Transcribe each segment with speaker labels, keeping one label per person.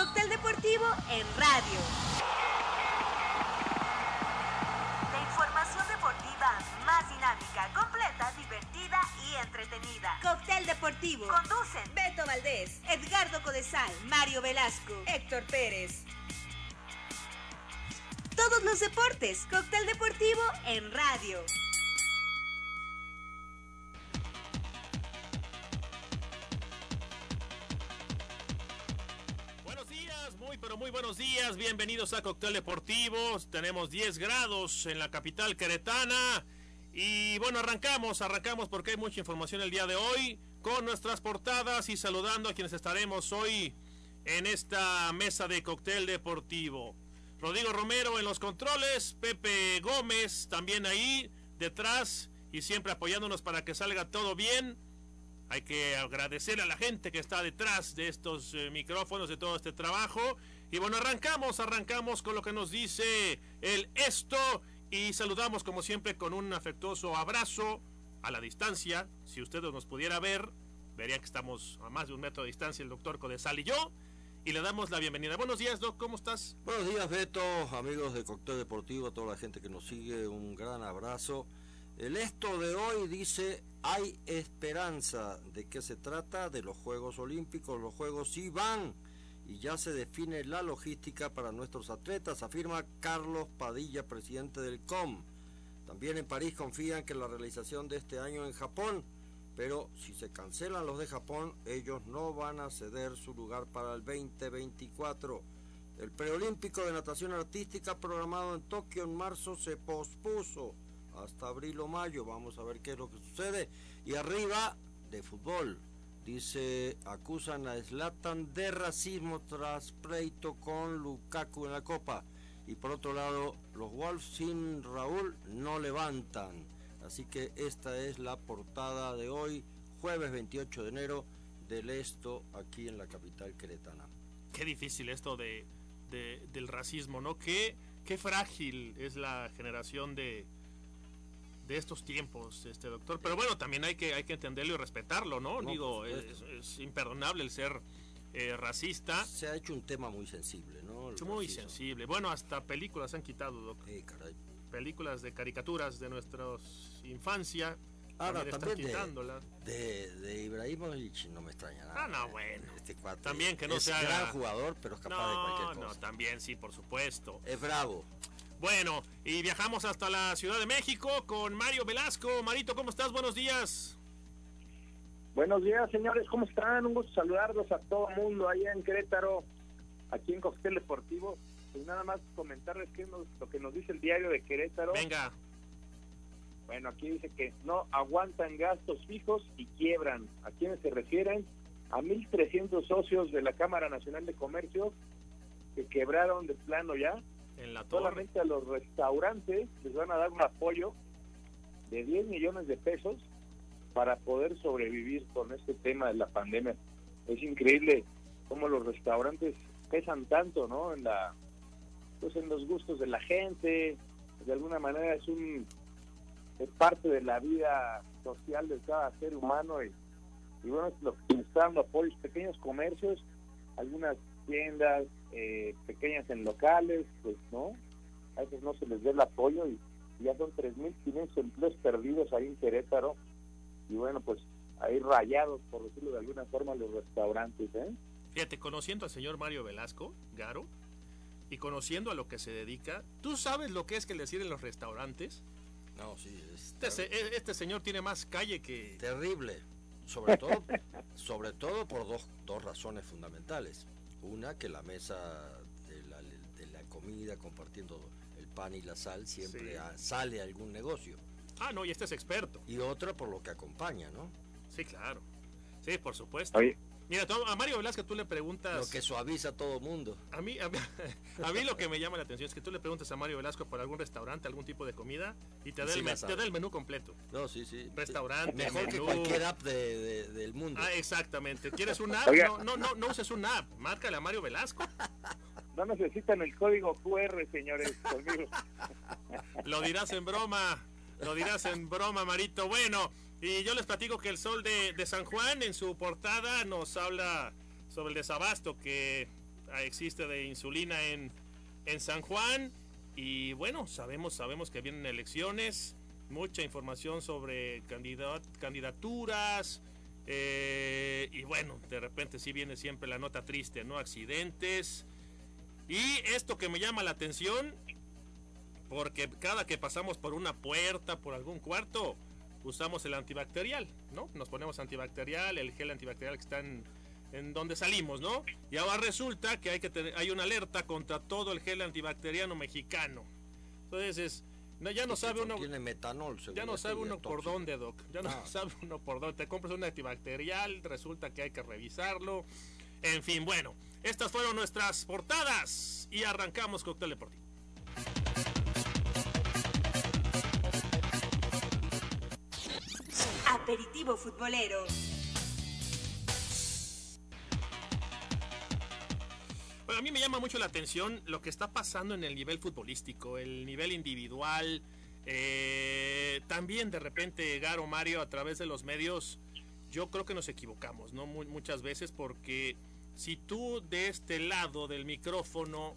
Speaker 1: Cóctel Deportivo en radio. La información deportiva más dinámica, completa, divertida y entretenida. Cóctel Deportivo. Conducen Beto Valdés, Edgardo Codesal, Mario Velasco, Héctor Pérez. Todos los deportes. Cóctel Deportivo en radio.
Speaker 2: Bienvenidos a Cóctel Deportivo. Tenemos 10 grados en la capital queretana. Y bueno, arrancamos, arrancamos porque hay mucha información el día de hoy con nuestras portadas y saludando a quienes estaremos hoy en esta mesa de cóctel deportivo. Rodrigo Romero en los controles, Pepe Gómez también ahí detrás y siempre apoyándonos para que salga todo bien. Hay que agradecer a la gente que está detrás de estos eh, micrófonos, de todo este trabajo. Y bueno, arrancamos, arrancamos con lo que nos dice el esto y saludamos como siempre con un afectuoso abrazo a la distancia. Si ustedes nos pudiera ver, verían que estamos a más de un metro de distancia el doctor Codesal y yo. Y le damos la bienvenida. Buenos días, Doc, ¿cómo estás?
Speaker 3: Buenos días, Beto, amigos de Cóctel Deportivo, a toda la gente que nos sigue, un gran abrazo. El esto de hoy dice, hay esperanza. ¿De qué se trata? De los Juegos Olímpicos. Los Juegos sí van y ya se define la logística para nuestros atletas, afirma Carlos Padilla, presidente del COM. También en París confían que la realización de este año en Japón, pero si se cancelan los de Japón, ellos no van a ceder su lugar para el 2024. El preolímpico de natación artística programado en Tokio en marzo se pospuso hasta abril o mayo. Vamos a ver qué es lo que sucede. Y arriba, de fútbol. Dice, acusan a Zlatan de racismo tras pleito con Lukaku en la Copa. Y por otro lado, los Wolves sin Raúl no levantan. Así que esta es la portada de hoy, jueves 28 de enero, del Esto, aquí en la capital queretana.
Speaker 2: Qué difícil esto de- del racismo, ¿no? Qué, qué frágil es la generación de, de estos tiempos, este doctor. Pero bueno, también hay que, hay que entenderlo y respetarlo, ¿no?
Speaker 3: No,
Speaker 2: Digo, es, imperdonable el ser eh, racista.
Speaker 3: Se ha hecho un tema muy sensible, ¿no? El
Speaker 2: Muy
Speaker 3: racismo.
Speaker 2: sensible. Bueno, hasta películas han quitado, doc.
Speaker 3: Eh, caray.
Speaker 2: Películas de caricaturas de nuestra infancia.
Speaker 3: Ahora, también de-. De, de Ibrahimovic no me extraña nada.
Speaker 2: Ah, no,
Speaker 3: eh.
Speaker 2: bueno.
Speaker 3: Este cuate
Speaker 2: También que no
Speaker 3: es
Speaker 2: se haga-
Speaker 3: gran jugador, pero es capaz de
Speaker 2: No,
Speaker 3: cualquier
Speaker 2: no,
Speaker 3: cosa.
Speaker 2: también sí, por supuesto.
Speaker 3: Es bravo.
Speaker 2: Bueno, y viajamos hasta la Ciudad de México con Mario Velasco. Marito, ¿cómo estás? Buenos días.
Speaker 4: Buenos días, señores, ¿cómo están? Un gusto saludarlos a todo el mundo allá en Querétaro, aquí en Cóctel Deportivo. Pues nada más comentarles qué es lo lo que nos dice el diario de Querétaro.
Speaker 2: Venga,
Speaker 4: Bueno, aquí dice que no aguantan gastos fijos y quiebran. ¿A quiénes se refieren? A 1.300 socios de la Cámara Nacional de Comercio que quebraron de plano ya.
Speaker 2: En la.
Speaker 4: Solamente a los restaurantes les van a dar un apoyo de 10 millones de pesos para poder sobrevivir con este tema de la pandemia. Es increíble cómo los restaurantes pesan tanto, ¿no? En la pues en los gustos de la gente, de alguna manera es un es parte de la vida social de cada ser humano y, y bueno, lo que está dando apoyos, pequeños comercios, algunas tiendas eh, pequeñas en locales, pues no, a veces no se les da el apoyo y ya son 3.500 empleos perdidos ahí en Querétaro y bueno, pues ahí rayados, por decirlo de alguna forma, los restaurantes, ¿eh?
Speaker 2: Fíjate, conociendo al señor Mario Velasco, Garo, y conociendo a lo que se dedica, ¿tú sabes lo que es que le decir en los restaurantes?
Speaker 3: No, sí, es
Speaker 2: Este, se- este señor tiene más calle que...
Speaker 3: terrible. Sobre todo, sobre todo por dos, dos razones fundamentales. Una, que la mesa de la, de la comida, compartiendo el pan y la sal, siempre
Speaker 2: Sí.
Speaker 3: a- sale algún negocio.
Speaker 2: Ah, no, y este es experto.
Speaker 3: Y otra, por lo que acompaña, ¿no?
Speaker 2: Sí, claro. Sí, por supuesto.
Speaker 4: Oye,
Speaker 2: Mira, a Mario Velasco tú le preguntas...
Speaker 3: Lo que suaviza a todo mundo.
Speaker 2: A mí, a, mí, a mí lo que me llama la atención es que tú le preguntas a Mario Velasco por algún restaurante, algún tipo de comida y te da,
Speaker 3: sí
Speaker 2: el, te da el menú completo.
Speaker 3: No, sí, sí.
Speaker 2: Restaurante,
Speaker 3: Mejor que
Speaker 2: menú.
Speaker 3: cualquier app de- de- del mundo.
Speaker 2: Ah, exactamente. ¿Quieres un app? No, no, no, no uses un app. Márcale a Mario Velasco.
Speaker 4: no necesitan el código QR, señores, conmigo.
Speaker 2: Lo dirás en broma. Lo dirás en broma, Marito. Bueno, y yo les platico que el Sol de, de San Juan en su portada nos habla sobre el desabasto que existe de insulina en, en San Juan. Y bueno, sabemos, sabemos que vienen elecciones, mucha información sobre candidat, candidaturas. Eh, y bueno, de repente sí viene siempre la nota triste, ¿no? Accidentes. Y esto que me llama la atención, porque cada que pasamos por una puerta, por algún cuarto, usamos el antibacterial, ¿no? Nos ponemos antibacterial, el gel antibacterial que está en, en donde salimos, ¿no? Y ahora resulta que hay que tener, hay una alerta contra todo el gel antibacteriano mexicano. Entonces es, no, ya no sabe uno.
Speaker 3: Tiene metanol,
Speaker 2: Ya no sabe uno por dónde, doc. Ya no ah. sabe uno por dónde. Te compras un antibacterial, resulta que hay que revisarlo. En fin, bueno, estas fueron nuestras portadas y arrancamos Cóctel Deportivo.
Speaker 1: Aperitivo futbolero.
Speaker 2: a mí me llama mucho la atención lo que está pasando en el nivel futbolístico, el nivel individual. Eh, también de repente, Garo Mario, a través de los medios, yo creo que nos equivocamos, ¿no? muchas veces porque si tú de este lado del micrófono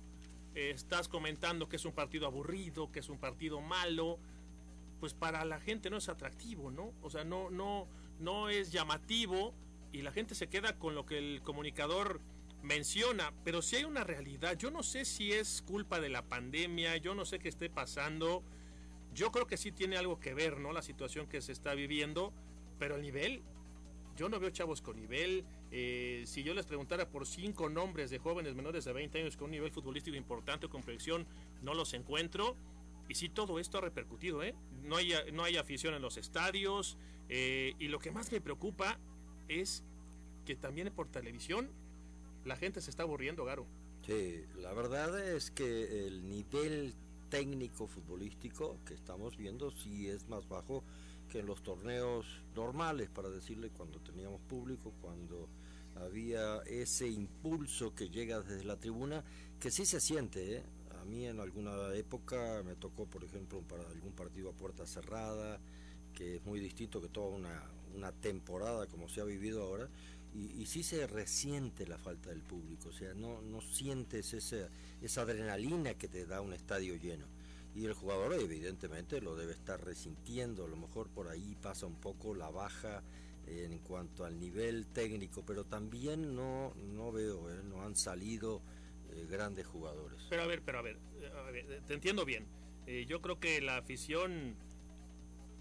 Speaker 2: eh, estás comentando que es un partido aburrido, que es un partido malo, pues para la gente no es atractivo, ¿no? O sea, no, no, no es llamativo y la gente se queda con lo que el comunicador menciona, pero si hay una realidad, yo no sé si es culpa de la pandemia, yo no sé qué esté pasando, yo creo que sí tiene algo que ver, ¿no? La situación que se está viviendo, pero el nivel, yo no veo chavos con nivel, eh, si yo les preguntara por cinco nombres de jóvenes menores de 20 años con un nivel futbolístico importante o con proyección, no los encuentro. Y sí, todo esto ha repercutido, ¿eh? No hay, no hay afición en los estadios. Eh, y lo que más me preocupa es que también por televisión la gente se está aburriendo, Garo.
Speaker 3: Sí, la verdad es que el nivel técnico futbolístico que estamos viendo sí es más bajo que en los torneos normales, para decirle, cuando teníamos público, cuando había ese impulso que llega desde la tribuna, que sí se siente. ¿eh? A mí en alguna época me tocó, por ejemplo, para algún partido a puerta cerrada, que es muy distinto que toda una, una temporada como se ha vivido ahora y, sí se resiente la falta del público, o sea, no, no sientes esa, esa adrenalina que te da un estadio lleno. Y el jugador evidentemente lo debe estar resintiendo, a lo mejor por ahí pasa un poco la baja en cuanto al nivel técnico, pero también no, no veo, ¿eh? no han salido eh, grandes jugadores.
Speaker 2: Pero a ver, pero a ver, te entiendo bien. Eh, yo creo que la afición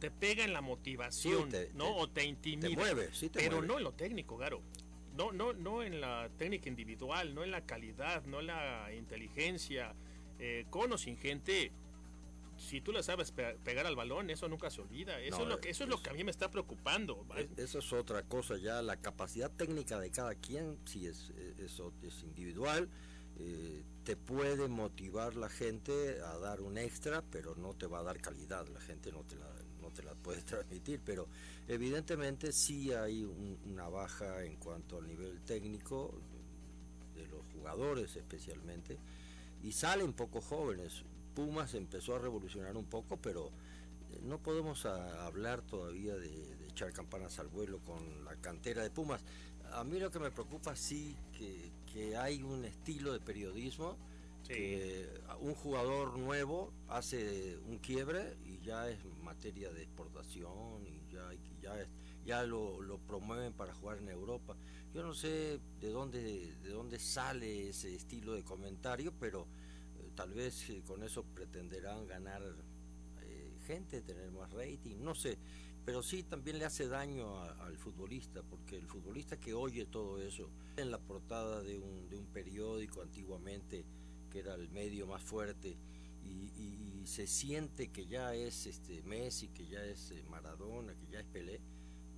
Speaker 2: te pega en la motivación, ¿no? o te intimida.
Speaker 3: Te mueve, sí te
Speaker 2: pero no en lo técnico, Garo. No, no, no en la técnica individual, no en la calidad, no en la inteligencia. Eh, con o sin gente, si tú le sabes pegar al balón, eso nunca se olvida. Eso, es, lo que, eso es, lo que a mí me está preocupando.
Speaker 3: Eso es otra cosa ya. La capacidad técnica de cada quien, si es, es, es individual, eh, te puede motivar la gente a dar un extra, pero no te va a dar calidad. La gente no te la no te la puedes transmitir, pero evidentemente sí hay una baja en cuanto al nivel técnico de los jugadores especialmente, y salen pocos jóvenes. Pumas empezó a revolucionar un poco, pero eh, no podemos hablar todavía de, echar campanas al vuelo con la cantera de Pumas. A mí lo que me preocupa sí que, que hay un estilo de periodismo que un jugador nuevo hace un quiebre y ya es materia de exportación y ya, ya, ya lo, promueven para jugar en Europa. Yo no sé de dónde, de dónde sale ese estilo de comentario, pero eh, tal vez eh, con eso pretenderán ganar eh, gente, tener más rating, no sé. Pero sí también le hace daño al futbolista, porque el futbolista que oye todo eso en la portada de un, de un periódico antiguamente, que era el medio más fuerte, y, se siente que ya es este Messi, que ya es eh, Maradona, que ya es Pelé,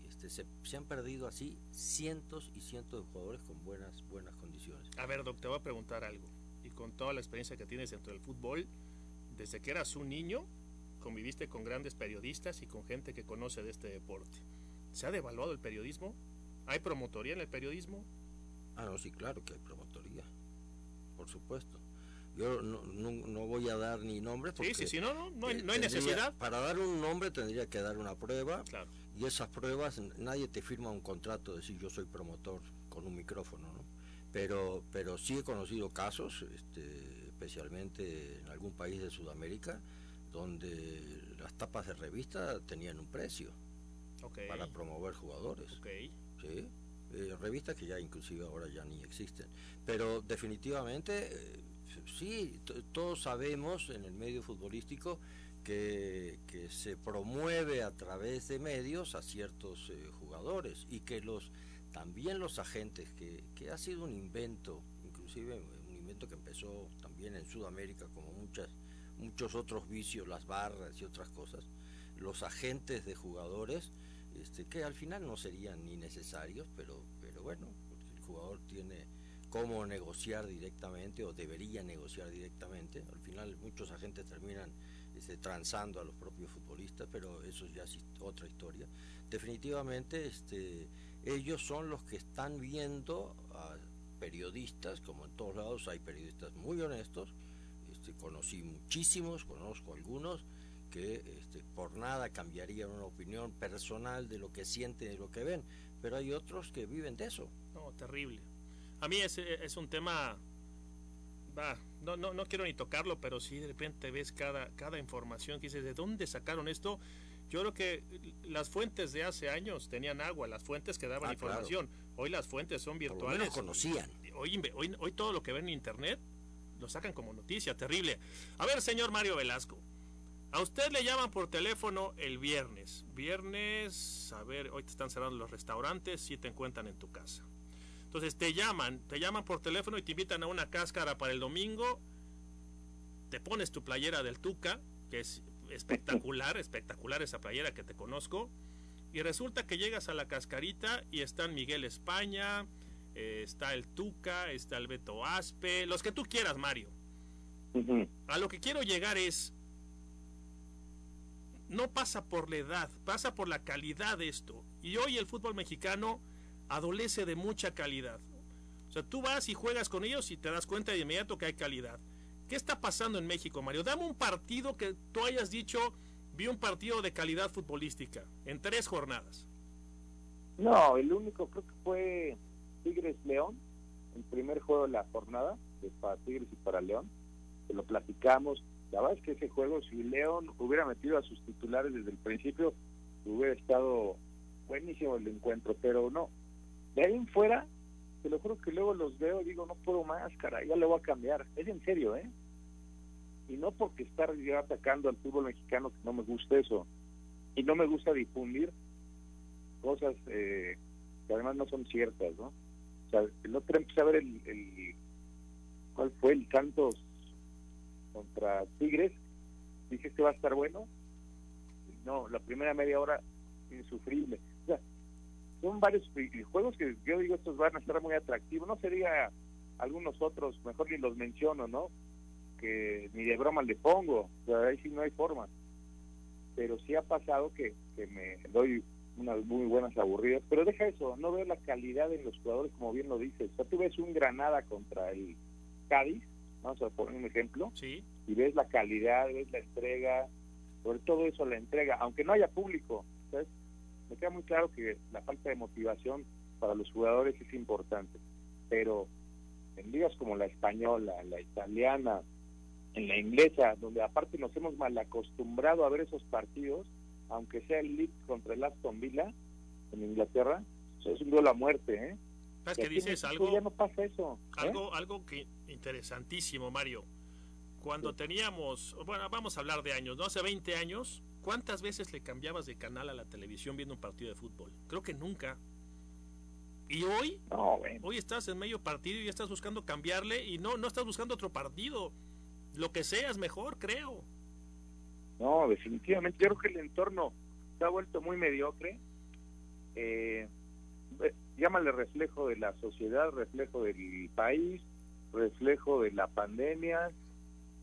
Speaker 3: este, se, han perdido así cientos y cientos de jugadores con buenas, buenas condiciones.
Speaker 2: A ver, Doc, te voy a preguntar algo, y con toda la experiencia que tienes dentro del fútbol, desde que eras un niño, conviviste con grandes periodistas y con gente que conoce de este deporte. ¿Se ha devaluado el periodismo? ¿Hay promotoría en el periodismo?
Speaker 3: Ah, no, sí, claro que hay promotoría, por supuesto. Yo no, no, voy a dar ni nombre
Speaker 2: Porque, sí, sí, no, no, no hay, no hay necesidad.
Speaker 3: Para dar un nombre tendría que dar una prueba. Y esas pruebas, nadie te firma un contrato de decir yo soy promotor con un micrófono, ¿no? pero, pero sí he conocido casos, este, especialmente en algún país de Sudamérica, donde las tapas de revista tenían un precio para promover jugadores. ¿sí? Eh, revistas que ya inclusive ahora ya ni existen. Pero definitivamente, eh, sí, todos sabemos en el medio futbolístico que, que, se promueve a través de medios a ciertos eh, jugadores y que los también los agentes, que, que ha sido un invento, inclusive un invento que empezó también en Sudamérica como muchas muchos otros vicios, las barras y otras cosas, los agentes de jugadores, este, que al final no serían ni necesarios, pero, pero bueno, el jugador tiene cómo negociar directamente o debería negociar directamente. Al final muchos agentes terminan este, transando a los propios futbolistas, pero eso ya es otra historia. Definitivamente este, ellos son los que están viendo a periodistas, como en todos lados hay periodistas muy honestos, este, conocí muchísimos, conozco algunos, que este, por nada cambiarían una opinión personal de lo que sienten y lo que ven, pero hay otros que viven de eso.
Speaker 2: No, terrible. A mí es, es un tema, va, no, no, no quiero ni tocarlo, pero si de repente ves cada, cada información que dices, ¿de dónde sacaron esto? Yo creo que las fuentes de hace años tenían agua, las fuentes que daban ah, información. Hoy las fuentes son virtuales.
Speaker 3: Por conocían.
Speaker 2: Hoy, hoy, hoy todo lo que ven en internet lo sacan como noticia, terrible. A ver, señor Mario Velasco, a usted le llaman por teléfono el viernes. Viernes, a ver, hoy te están cerrando los restaurantes, si te encuentran en tu casa. Entonces te llaman, te llaman por teléfono y te invitan a una cáscara para el domingo. Te pones tu playera del Tuca, que es espectacular, espectacular esa playera que te conozco. Y resulta que llegas a la cascarita y están Miguel España, eh, está el Tuca, está el Beto Aspe, los que tú quieras, Mario. A lo que quiero llegar es, no pasa por la edad, pasa por la calidad de esto. Y hoy el fútbol mexicano adolece de mucha calidad. O sea, tú vas y juegas con ellos y te das cuenta de inmediato que hay calidad. ¿Qué está pasando en México, Mario? Dame un partido que tú hayas dicho, vi un partido de calidad futbolística en tres jornadas.
Speaker 4: No, el único creo que fue Tigres León, el primer juego de la jornada, para Tigres y para León, que lo platicamos. La verdad es que ese juego, si León hubiera metido a sus titulares desde el principio, hubiera estado buenísimo el encuentro, pero no. De ahí en fuera, te lo juro que luego los veo y digo, no puedo más, cara, ya le voy a cambiar. Es en serio, ¿eh? Y no porque estar ya atacando al fútbol mexicano, que no me gusta eso. Y no me gusta difundir cosas eh, que además no son ciertas, ¿no? El otro empecé a ver el, el cuál fue el Santos contra Tigres. Dije que va a estar bueno. No la primera media hora insufrible. O sea, son varios juegos que yo digo estos van a estar muy atractivos. No sería algunos otros mejor ni los menciono no que ni de broma le pongo. O sea, ahí sí no hay forma. Pero sí ha pasado que, que me doy unas muy buenas aburridas, pero deja eso, no veo la calidad en los jugadores como bien lo dices. O sea, tú ves un Granada contra el Cádiz, vamos a poner un ejemplo,
Speaker 2: sí.
Speaker 4: y ves la calidad, ves la entrega, sobre todo eso, la entrega, aunque no haya público, ¿sabes? Me queda muy claro que la falta de motivación para los jugadores es importante, pero en ligas como la española, la italiana, en la inglesa, donde aparte nos hemos mal acostumbrado a ver esos partidos, aunque sea el Leeds contra el Aston Villa en Inglaterra, es un duelo a muerte, ¿eh?
Speaker 2: ¿Sabes que dices algo?
Speaker 4: Ya no pasa eso.
Speaker 2: ¿eh? Algo, algo que interesantísimo, Mario. Cuando teníamos, bueno, vamos a hablar de años, ¿no? Hace 20 años, ¿cuántas veces le cambiabas de canal a la televisión viendo un partido de fútbol? Creo que nunca. Y hoy, hoy estás en medio partido y estás buscando cambiarle y no, no estás buscando otro partido. Lo que sea es mejor, creo.
Speaker 4: No, definitivamente. Yo creo que el entorno se ha vuelto muy mediocre. Eh, eh, llámale reflejo de la sociedad, reflejo del país, reflejo de la pandemia.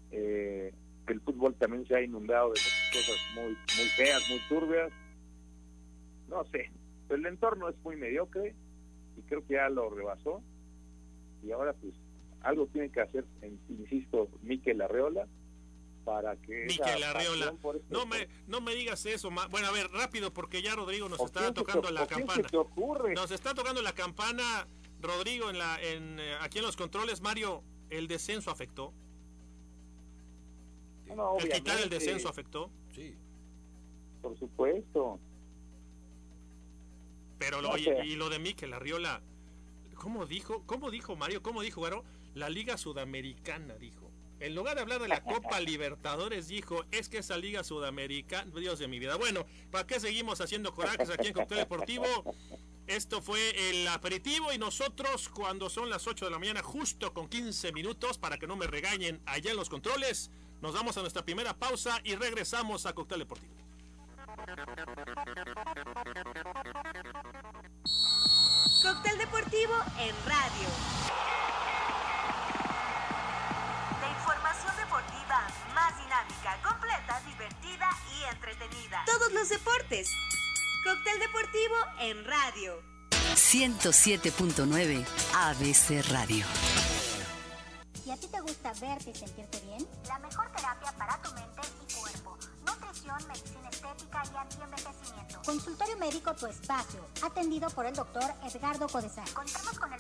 Speaker 4: Eh, que el fútbol también se ha inundado de cosas muy, muy feas, muy turbias. No sé, el entorno es muy mediocre y creo que ya lo rebasó. Y ahora, pues, algo tiene que hacer, insisto, Miquel Arreola para que
Speaker 2: Miquel Arreola. Este no me no me digas eso. Bueno, a ver, rápido porque ya Rodrigo nos está tocando la campana.
Speaker 4: ocurre?
Speaker 2: Nos está tocando la campana. Rodrigo, en la, en, eh, aquí en los controles, Mario, ¿el descenso afectó?
Speaker 4: No,
Speaker 2: ¿El quitar el descenso afectó?
Speaker 3: Sí.
Speaker 4: Por supuesto.
Speaker 2: Pero, lo, y, lo de Mikel Arriola, ¿cómo dijo? ¿Cómo dijo Mario? ¿Cómo dijo, Garo? La Liga Sudamericana, dijo. En lugar de hablar de la Copa Libertadores, dijo, es que esa Liga Sudamericana, Dios de mi vida. Bueno, ¿para qué seguimos haciendo corajes aquí en Cóctel Deportivo? Esto fue el aperitivo y nosotros cuando son las 8 de la mañana, justo con 15 minutos, para que no me regañen allá en los controles, nos vamos a nuestra primera pausa y regresamos a Cóctel Deportivo.
Speaker 1: Cóctel Deportivo en en radio.
Speaker 5: 107.9 ABC Radio.
Speaker 6: ¿Y a ti te gusta verte y sentirte bien?
Speaker 7: La mejor terapia para tu mente y cuerpo. Nutrición, medicina estética y antienvejecimiento.
Speaker 6: Consultorio médico Tu Espacio, atendido por el doctor Edgardo Codesal.
Speaker 7: Contamos con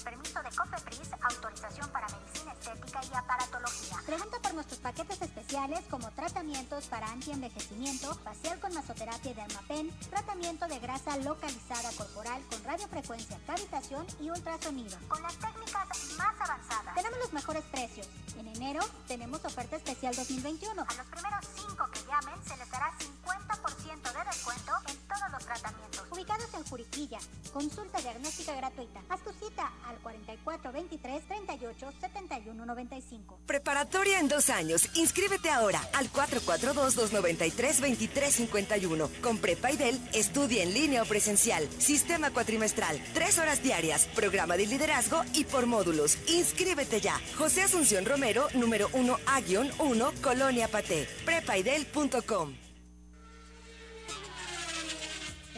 Speaker 6: antienvejecimiento, facial con masoterapia y dermapen, tratamiento de grasa localizada corporal con radiofrecuencia, cavitación y ultrasonido.
Speaker 7: Con las técnicas más avanzadas.
Speaker 6: Tenemos los mejores precios. En enero tenemos oferta especial 2021.
Speaker 7: A los primeros cinco que llamen se les dará 50% de descuento en todos los tratamientos.
Speaker 6: Ubicados en Juriquilla. Consulta diagnóstica gratuita. Haz tu cita al 44 23 38 71 95.
Speaker 5: Preparatoria en dos años. Inscríbete ahora al 442-293-2351. Con Prepaidel, estudia en línea o presencial. Sistema cuatrimestral. Tres horas diarias. Programa de liderazgo y por módulos. Inscríbete ya. José Asunción Romero, número 1A-1, Colonia Paté. Prepaidel.com.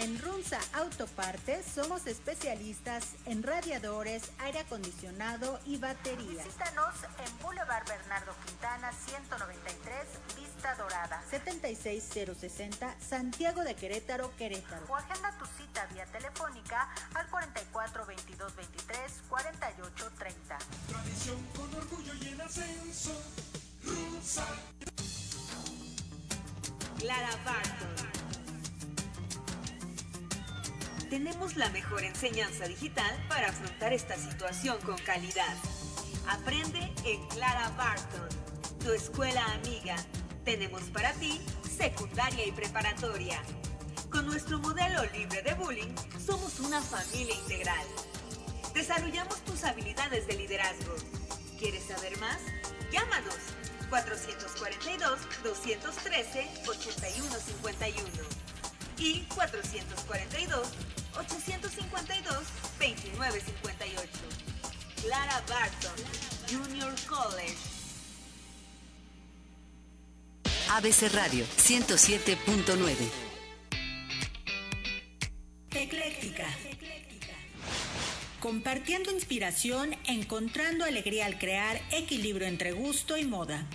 Speaker 8: En Runza Autopartes somos especialistas en radiadores, aire acondicionado y baterías.
Speaker 1: Visítanos en Boulevard Bernardo Quintana 193, Vista Dorada.
Speaker 8: 76060 Santiago de Querétaro, Querétaro.
Speaker 1: O agenda tu cita vía telefónica al 44 22 23 48 30.
Speaker 9: Tradición con orgullo y en ascenso. Runza.
Speaker 1: Clara Barton. Tenemos la mejor enseñanza digital para afrontar esta situación con calidad. Aprende en Clara Barton, tu escuela amiga. Tenemos para ti secundaria y preparatoria. Con nuestro modelo libre de bullying, somos una familia integral. Desarrollamos tus habilidades de liderazgo. ¿Quieres saber más? Llámanos 442-213-8151 y 442 852-2958. Clara Barton, Junior College.
Speaker 5: ABC Radio 107.9.
Speaker 8: Ecléctica. Compartiendo inspiración, encontrando alegría al crear equilibrio entre gusto y moda.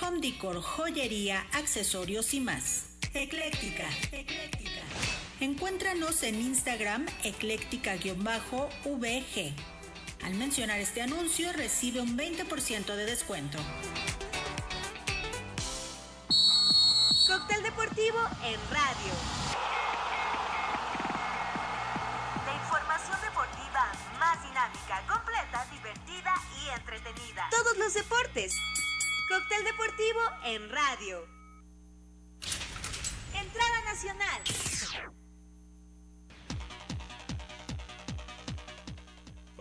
Speaker 8: Home decor, joyería, accesorios y más. Ecléctica. Ecléctica. Encuéntranos en Instagram ecléctica-vg. Al mencionar este anuncio recibe un 20% de descuento.
Speaker 1: Cóctel Deportivo en radio. La información deportiva más dinámica, completa, divertida y entretenida. Todos los deportes. Cóctel Deportivo en radio. Entrada nacional.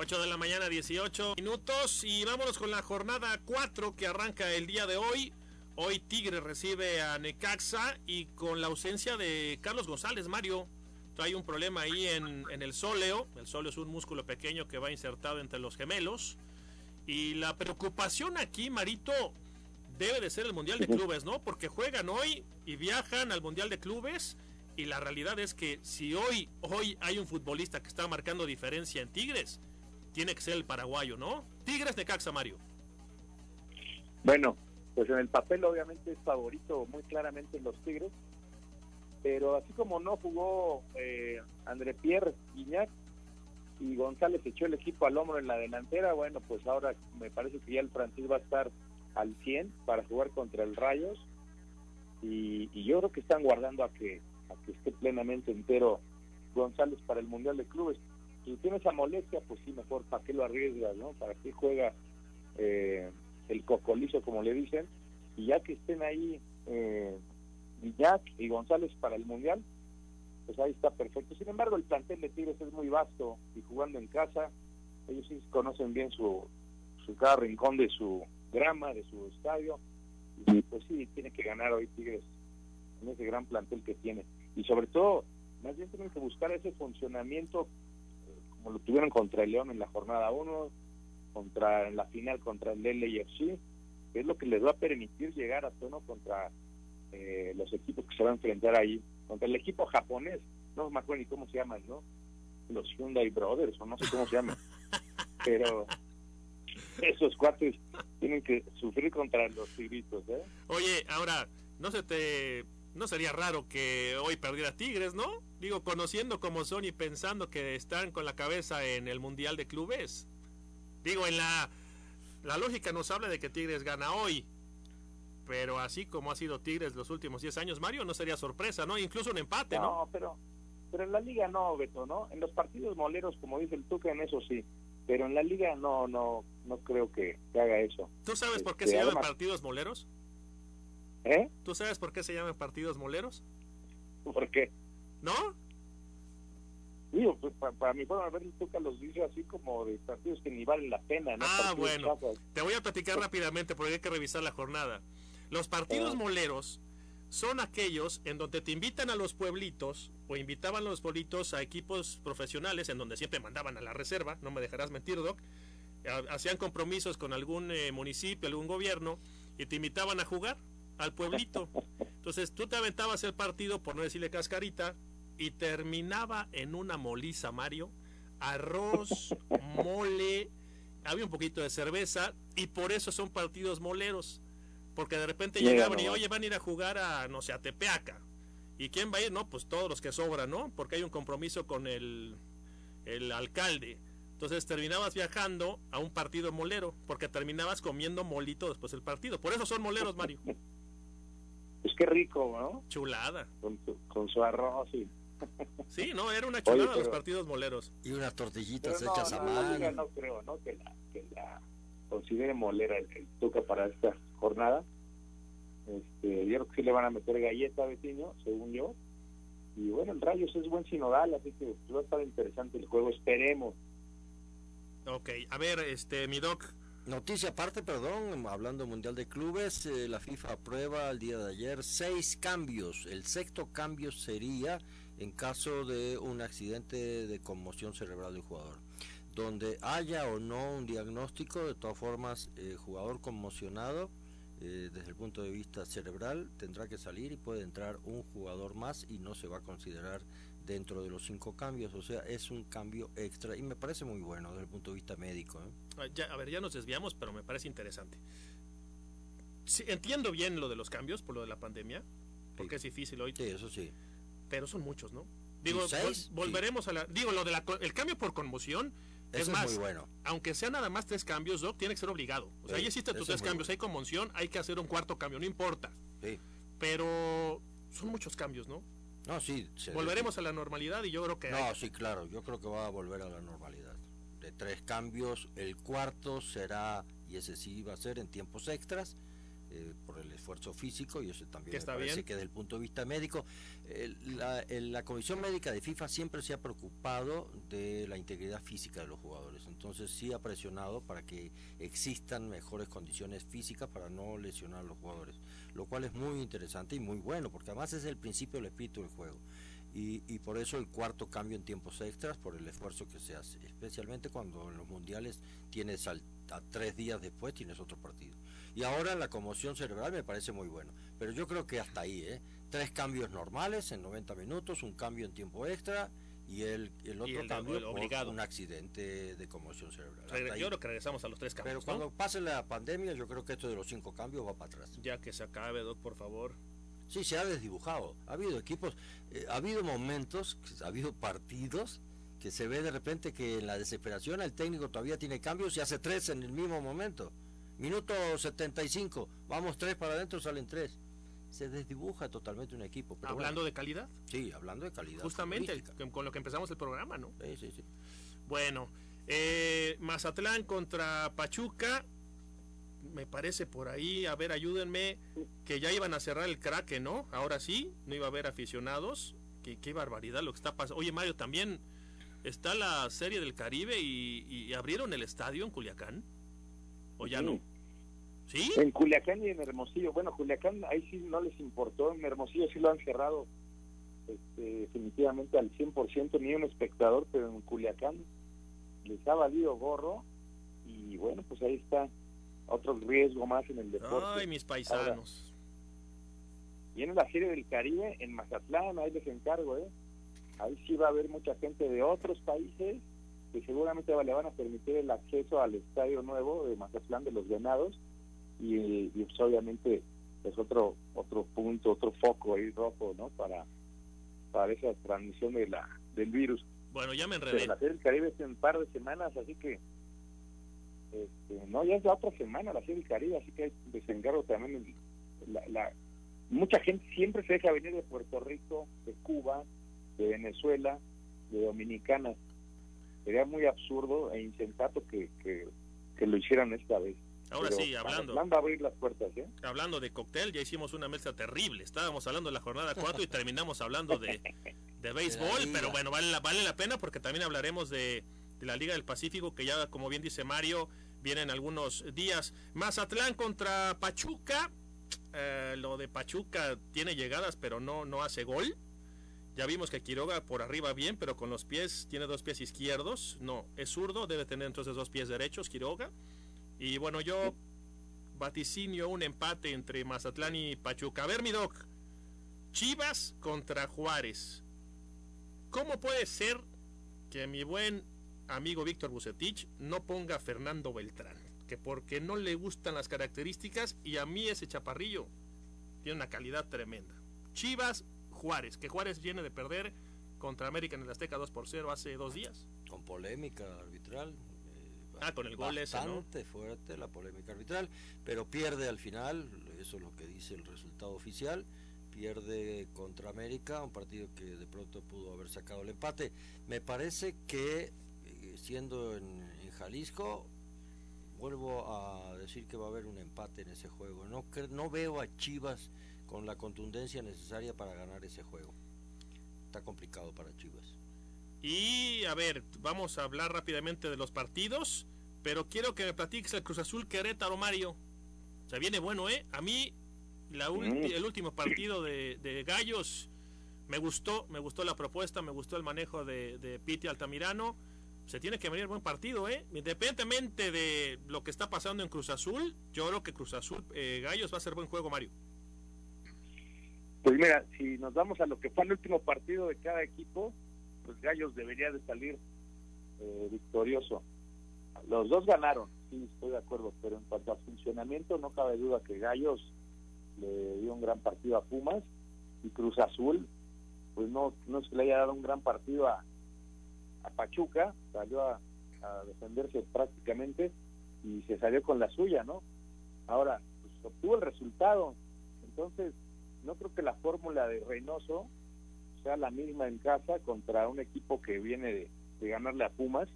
Speaker 2: 8 de la mañana, 18 minutos. Y vámonos con la jornada 4 que arranca el día de hoy. Hoy Tigre recibe a Necaxa y con la ausencia de Carlos González, Mario. Hay un problema ahí en, en el sóleo. El sóleo es un músculo pequeño que va insertado entre los gemelos. Y la preocupación aquí, Marito, debe de ser el Mundial de Clubes, ¿no? Porque juegan hoy y viajan al Mundial de Clubes. Y la realidad es que si hoy, hoy hay un futbolista que está marcando diferencia en Tigres, tiene que ser el paraguayo, ¿no? Tigres de Caxa, Mario.
Speaker 4: Bueno, pues en el papel obviamente es favorito muy claramente los Tigres, pero así como no jugó eh, André Pierre Guignac y González echó el equipo al hombro en la delantera, bueno, pues ahora me parece que ya el francés va a estar al 100 para jugar contra el Rayos y, y yo creo que están guardando a que, a que esté plenamente entero González para el Mundial de Clubes. Si tiene esa molestia, pues sí, mejor, ¿para qué lo arriesgas, no? ¿Para qué juega eh, el cocolizo, como le dicen? Y ya que estén ahí eh, y González para el Mundial, pues ahí está perfecto. Sin embargo, el plantel de Tigres es muy vasto y jugando en casa, ellos sí conocen bien su, su cada rincón de su grama, de su estadio, y pues sí, tiene que ganar hoy Tigres en ese gran plantel que tiene. Y sobre todo, más bien tienen que buscar ese funcionamiento como lo tuvieron contra el León en la jornada 1, contra en la final contra el LAFC, que es lo que les va a permitir llegar a tono contra eh, los equipos que se van a enfrentar ahí, contra el equipo japonés, no me acuerdo ni cómo se llaman, ¿no? Los Hyundai Brothers, o no sé cómo se llaman, pero esos cuates tienen que sufrir contra los tigritos, ¿eh?
Speaker 2: Oye, ahora, no se te no sería raro que hoy perdiera Tigres, ¿no? Digo, conociendo como son y pensando que están con la cabeza en el Mundial de Clubes. Digo, en la la lógica nos habla de que Tigres gana hoy. Pero así como ha sido Tigres los últimos 10 años, Mario, no sería sorpresa, ¿no? Incluso un empate, ¿no?
Speaker 4: No, pero pero en la liga no, Beto, ¿no? En los partidos moleros, como dice el Tuca, en eso sí. Pero en la liga no, no, no creo que, que haga eso.
Speaker 2: ¿Tú sabes por qué
Speaker 4: Este,
Speaker 2: se llaman
Speaker 4: además-
Speaker 2: partidos moleros?
Speaker 4: ¿Eh?
Speaker 2: ¿Tú sabes por qué se llaman partidos moleros?
Speaker 4: ¿Por qué?
Speaker 2: ¿No?
Speaker 4: Digo, pues, pa- para, mi forma de ver, Tuca los dice así como de partidos que ni valen la pena, ¿no?
Speaker 2: Ah,
Speaker 4: Partidos
Speaker 2: bueno. Te voy a platicar rápidamente porque hay que revisar la jornada. Los partidos
Speaker 4: Ah.
Speaker 2: moleros son aquellos en donde te invitan a los pueblitos o invitaban a los pueblitos a equipos profesionales en donde siempre mandaban a la reserva, no me dejarás mentir, Doc. Ha- Hacían compromisos con algún eh, municipio, algún gobierno y te invitaban a jugar al pueblito. Entonces tú te aventabas el partido, por no decirle cascarita, y terminaba en una moliza, Mario. Arroz, mole, había un poquito de cerveza y por eso son partidos moleros. Porque de repente
Speaker 4: Llega
Speaker 2: llegaban y, oye, van a ir a jugar a, no sé, a Tepeaca. ¿Y quién va a ir? No, pues todos los que sobran, ¿no? Porque hay un compromiso con el, el alcalde. Entonces terminabas viajando a un partido molero, porque terminabas comiendo molito después del partido. Por eso son moleros, Mario.
Speaker 4: Pues qué rico, ¿no?
Speaker 2: Chulada.
Speaker 4: Con, su- con su arroz y...
Speaker 2: Sí, no, era una chulada
Speaker 4: pero-
Speaker 2: los partidos moleros.
Speaker 3: Y unas tortillitas
Speaker 4: no,
Speaker 3: hechas a
Speaker 4: no,
Speaker 3: mano.
Speaker 4: no creo, ¿no? Que la, que la considere molera el, el Tuca para esta jornada. Este, yo creo que sí le van a meter galleta a Vecino, según yo. Y bueno, el Rayos es buen sinodal, así que va a estar interesante el juego, esperemos.
Speaker 2: Ok, a ver, este, mi doc,
Speaker 3: Noticia aparte, perdón, hablando Mundial de Clubes, eh, la FIFA aprueba el día de ayer seis cambios. El sexto cambio sería en caso de un accidente de conmoción cerebral del jugador. Donde haya o no un diagnóstico, de todas formas, el jugador conmocionado eh, desde el punto de vista cerebral tendrá que salir y puede entrar un jugador más y no se va a considerar dentro de los cinco cambios. O sea, es un cambio extra y me parece muy bueno desde el punto de vista médico. ¿eh?
Speaker 2: Ah, ya, a ver, ya nos desviamos, pero me parece interesante. Sí, entiendo bien lo de los cambios por lo de la pandemia, porque es difícil hoy,
Speaker 3: Sí, eso sí.
Speaker 2: pero son muchos, ¿no? Digo, volveremos a la... Digo, lo de la, el cambio por conmoción, es
Speaker 3: Eso es
Speaker 2: más,
Speaker 3: muy bueno.
Speaker 2: aunque sea nada más tres cambios, Doc, tiene que ser obligado. O sea, ya hiciste tus
Speaker 3: es
Speaker 2: tres cambios,
Speaker 3: bueno.
Speaker 2: hay conmoción, hay que hacer un cuarto cambio, no importa.
Speaker 3: Sí.
Speaker 2: Pero son muchos cambios, ¿no?
Speaker 3: No, sí. se-
Speaker 2: Volveremos a la normalidad y yo creo que... hay-
Speaker 3: No, sí, claro. Yo creo que va a volver a la normalidad. De tres cambios, el cuarto será, y ese sí va a ser en tiempos extras, eh, por el esfuerzo físico, y eso también
Speaker 2: Que
Speaker 3: me
Speaker 2: está
Speaker 3: parece
Speaker 2: bien.
Speaker 3: que desde el punto de vista médico, la, la Comisión Médica de FIFA siempre se ha preocupado de la integridad física de los jugadores. Entonces sí ha presionado para que existan mejores condiciones físicas para no lesionar a los jugadores. Lo cual es muy interesante y muy bueno, porque además es el principio del espíritu del juego. Y, y por eso el cuarto cambio en tiempos extras, por el esfuerzo que se hace, especialmente cuando en los mundiales tienes al- a tres días después tienes otro partido. Y ahora la conmoción cerebral me parece muy bueno, pero yo creo que hasta ahí, ¿eh? tres cambios normales en 90 minutos, un cambio en tiempo extra y el, el otro
Speaker 2: el de-
Speaker 3: cambio por
Speaker 2: obligado.
Speaker 3: un accidente de conmoción cerebral.
Speaker 2: Regre- yo creo que regresamos a los tres
Speaker 3: Pero
Speaker 2: cambios, ¿no?
Speaker 3: cuando pase la pandemia, yo creo que esto de los cinco cambios va para atrás.
Speaker 2: Ya que se acabe, Doc, por favor.
Speaker 3: Sí, se ha desdibujado. Ha habido equipos, eh, ha habido momentos, ha habido partidos que se ve de repente que en la desesperación el técnico todavía tiene cambios y hace tres en el mismo momento. Minuto 75, vamos tres para adentro, salen tres. Se desdibuja totalmente un equipo.
Speaker 2: ¿Hablando de calidad?
Speaker 3: Sí, hablando de calidad.
Speaker 2: Justamente, con lo que empezamos el programa, ¿no?
Speaker 3: Sí, sí, sí.
Speaker 2: Bueno, eh, Mazatlán contra Pachuca, me parece por ahí, a ver, ayúdenme, que ya iban a cerrar el crack, ¿no? Ahora sí, no iba a haber aficionados. Qué, qué barbaridad lo que está pasando. Oye, Mario, también está la Serie del Caribe y, abrieron el estadio en Culiacán. ¿O ya no? ¿Sí?
Speaker 4: En Culiacán y en Hermosillo. Bueno, Culiacán ahí sí no les importó. En Hermosillo sí lo han cerrado este, definitivamente al 100%, ni un espectador, pero en Culiacán les ha valido gorro. Y bueno, pues ahí está otro riesgo más en el deporte.
Speaker 2: Ay, mis paisanos.
Speaker 4: viene la Serie del Caribe en Mazatlán, ahí les encargo, ¿eh? ahí sí va a haber mucha gente de otros países que seguramente le van a permitir el acceso al estadio nuevo de Mazatlán de los Venados y, pues, obviamente es otro otro punto, otro foco ahí rojo, ¿no? Para para esa transmisión de la del virus.
Speaker 2: Bueno, ya me enredé.
Speaker 4: la Serie del Caribe es en un par de semanas, así que este, no, ya es la otra semana la Serie del Caribe, así que desencargo también la, la, mucha gente siempre se deja venir de Puerto Rico, de Cuba, de Venezuela, de Dominicana. Sería muy absurdo e insensato que, que, lo hicieran esta vez.
Speaker 2: Ahora sí, hablando.
Speaker 4: Va a abrir las puertas, ¿eh?
Speaker 2: Hablando de cóctel, ya hicimos una mesa terrible. Estábamos hablando de la jornada 4 y terminamos hablando de, de béisbol, pero bueno, vale la, vale la pena porque también hablaremos de, de la Liga del Pacífico, que ya, como bien dice Mario, vienen algunos días. Mazatlán contra Pachuca. Eh, lo de Pachuca tiene llegadas, pero no, no hace gol. Ya vimos que Quiroga por arriba bien, pero con los pies, tiene dos pies izquierdos. No, es zurdo, debe tener entonces dos pies derechos Quiroga. Y bueno, yo vaticinio un empate entre Mazatlán y Pachuca. A ver, mi doc, Chivas contra Juárez. ¿Cómo puede ser que mi buen amigo Víctor Bucetich no ponga a Fernando Beltrán? Que porque no le gustan las características y a mí ese chaparrillo tiene una calidad tremenda. Chivas Juárez, que Juárez viene de perder contra América en el Azteca 2 por 0 hace dos días.
Speaker 3: Con polémica arbitral.
Speaker 2: Ah, con el gol
Speaker 3: ese, Bastante fuerte la polémica arbitral, pero pierde al final, eso es lo que dice el resultado oficial, pierde contra América, un partido que de pronto pudo haber sacado el empate. Me parece que, eh, siendo en, en Jalisco, vuelvo a decir que va a haber un empate en ese juego. No, no veo a Chivas con la contundencia necesaria para ganar ese juego. Está complicado para Chivas.
Speaker 2: Y a ver, vamos a hablar rápidamente de los partidos, pero quiero que me platiques el Cruz Azul Querétaro Mario. Se viene bueno, ¿eh? A mí la el último partido de, Gallos me gustó, me gustó la propuesta, me gustó el manejo de, de Piti Altamirano. Se tiene que venir buen partido, ¿eh? Independientemente de lo que está pasando en Cruz Azul, yo creo que Cruz Azul eh, Gallos va a ser buen juego, Mario.
Speaker 4: Pues mira, si nos vamos a lo que fue el último partido de cada equipo, pues Gallos debería de salir eh, victorioso. Los dos ganaron, sí, estoy de acuerdo, pero en cuanto a funcionamiento no cabe duda que Gallos le dio un gran partido a Pumas y Cruz Azul, pues no, no que le haya dado un gran partido a, a Pachuca, salió a, a defenderse prácticamente y se salió con la suya, ¿no? Ahora, pues obtuvo el resultado, entonces no creo que la fórmula de Reynoso sea la misma en casa contra un equipo que viene de, ganarle a Pumas,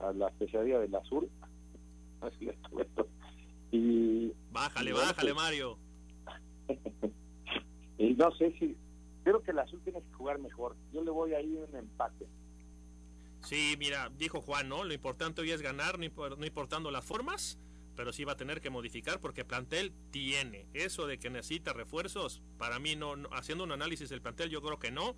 Speaker 4: a la pesadilla del Azul. Así y
Speaker 2: bájale, bájale, Mario.
Speaker 4: y no sé si creo que el Azul tiene que jugar mejor. Yo le voy a ir un empate.
Speaker 2: Sí, mira, dijo Juan, ¿no? Lo importante hoy es ganar, no importando las formas pero sí va a tener que modificar porque plantel tiene. Eso de que necesita refuerzos, para mí no, haciendo un análisis del plantel yo creo que no.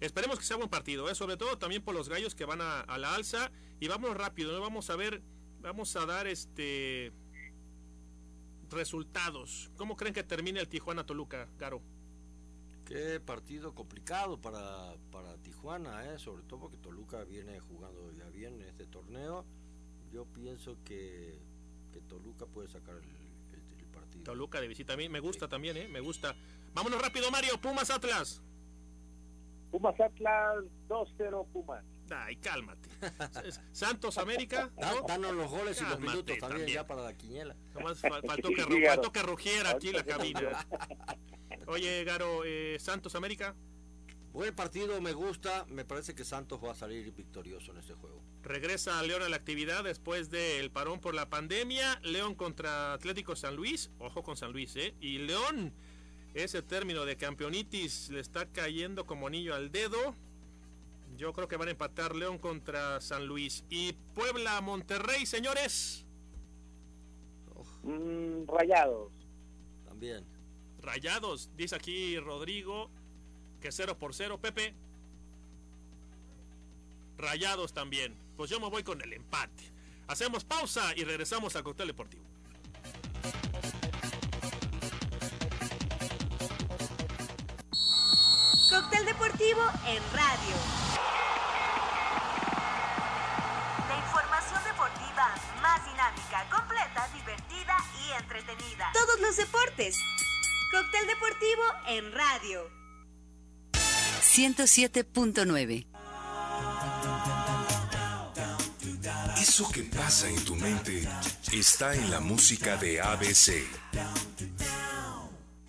Speaker 2: Esperemos que sea buen partido, ¿eh? sobre todo también por los gallos que van a, la alza y vamos rápido, ¿no? vamos a ver, vamos a dar este resultados. ¿Cómo creen que termine el Tijuana Toluca, Caro?
Speaker 3: Qué partido complicado para, para Tijuana, ¿eh? sobre todo porque Toluca viene jugando ya bien en este torneo. Yo pienso que que Toluca puede sacar el, partido.
Speaker 2: Toluca de visita a mí me gusta también, ¿eh? Me gusta. Vámonos rápido, Mario. Pumas Atlas.
Speaker 4: Pumas Atlas 2-0 Pumas.
Speaker 2: Ay, cálmate. Santos América.
Speaker 3: Danos los goles y los minutos también, ya para la quiniela.
Speaker 2: Nomás faltó, que, faltó que rugiera aquí la cabina. Oye, Garo, eh, Santos América.
Speaker 3: Buen partido, me gusta. Me parece que Santos va a salir victorioso en este juego.
Speaker 2: Regresa León a la actividad después del parón por la pandemia. León contra Atlético San Luis. Ojo con San Luis, ¿eh? Y León, ese término de campeonitis le está cayendo como anillo al dedo. Yo creo que van a empatar León contra San Luis. Y Puebla, Monterrey, señores.
Speaker 4: Mm, rayados.
Speaker 3: También.
Speaker 2: Rayados, dice aquí Rodrigo, que 0 por 0. Pepe. Rayados también. Pues yo me voy con el empate. Hacemos pausa y regresamos al Cóctel Deportivo.
Speaker 1: Cóctel Deportivo en radio. La información deportiva más dinámica, completa, divertida y entretenida. Todos los deportes. Cóctel Deportivo en radio.
Speaker 5: 107.9
Speaker 10: Eso que pasa en tu mente está en la música de ABC.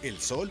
Speaker 11: El sol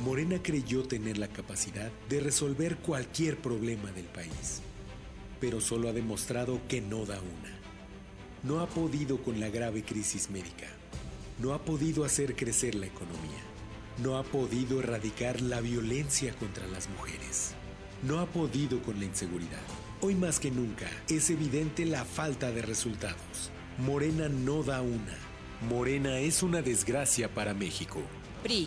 Speaker 12: Morena creyó tener la capacidad de resolver cualquier problema del país, pero solo ha demostrado que no da una. No ha podido con la grave crisis médica, no ha podido hacer crecer la economía, no ha podido erradicar la violencia contra las mujeres, no ha podido con la inseguridad. Hoy más que nunca es evidente la falta de resultados. Morena no da una. Morena es una desgracia para México.
Speaker 13: PRI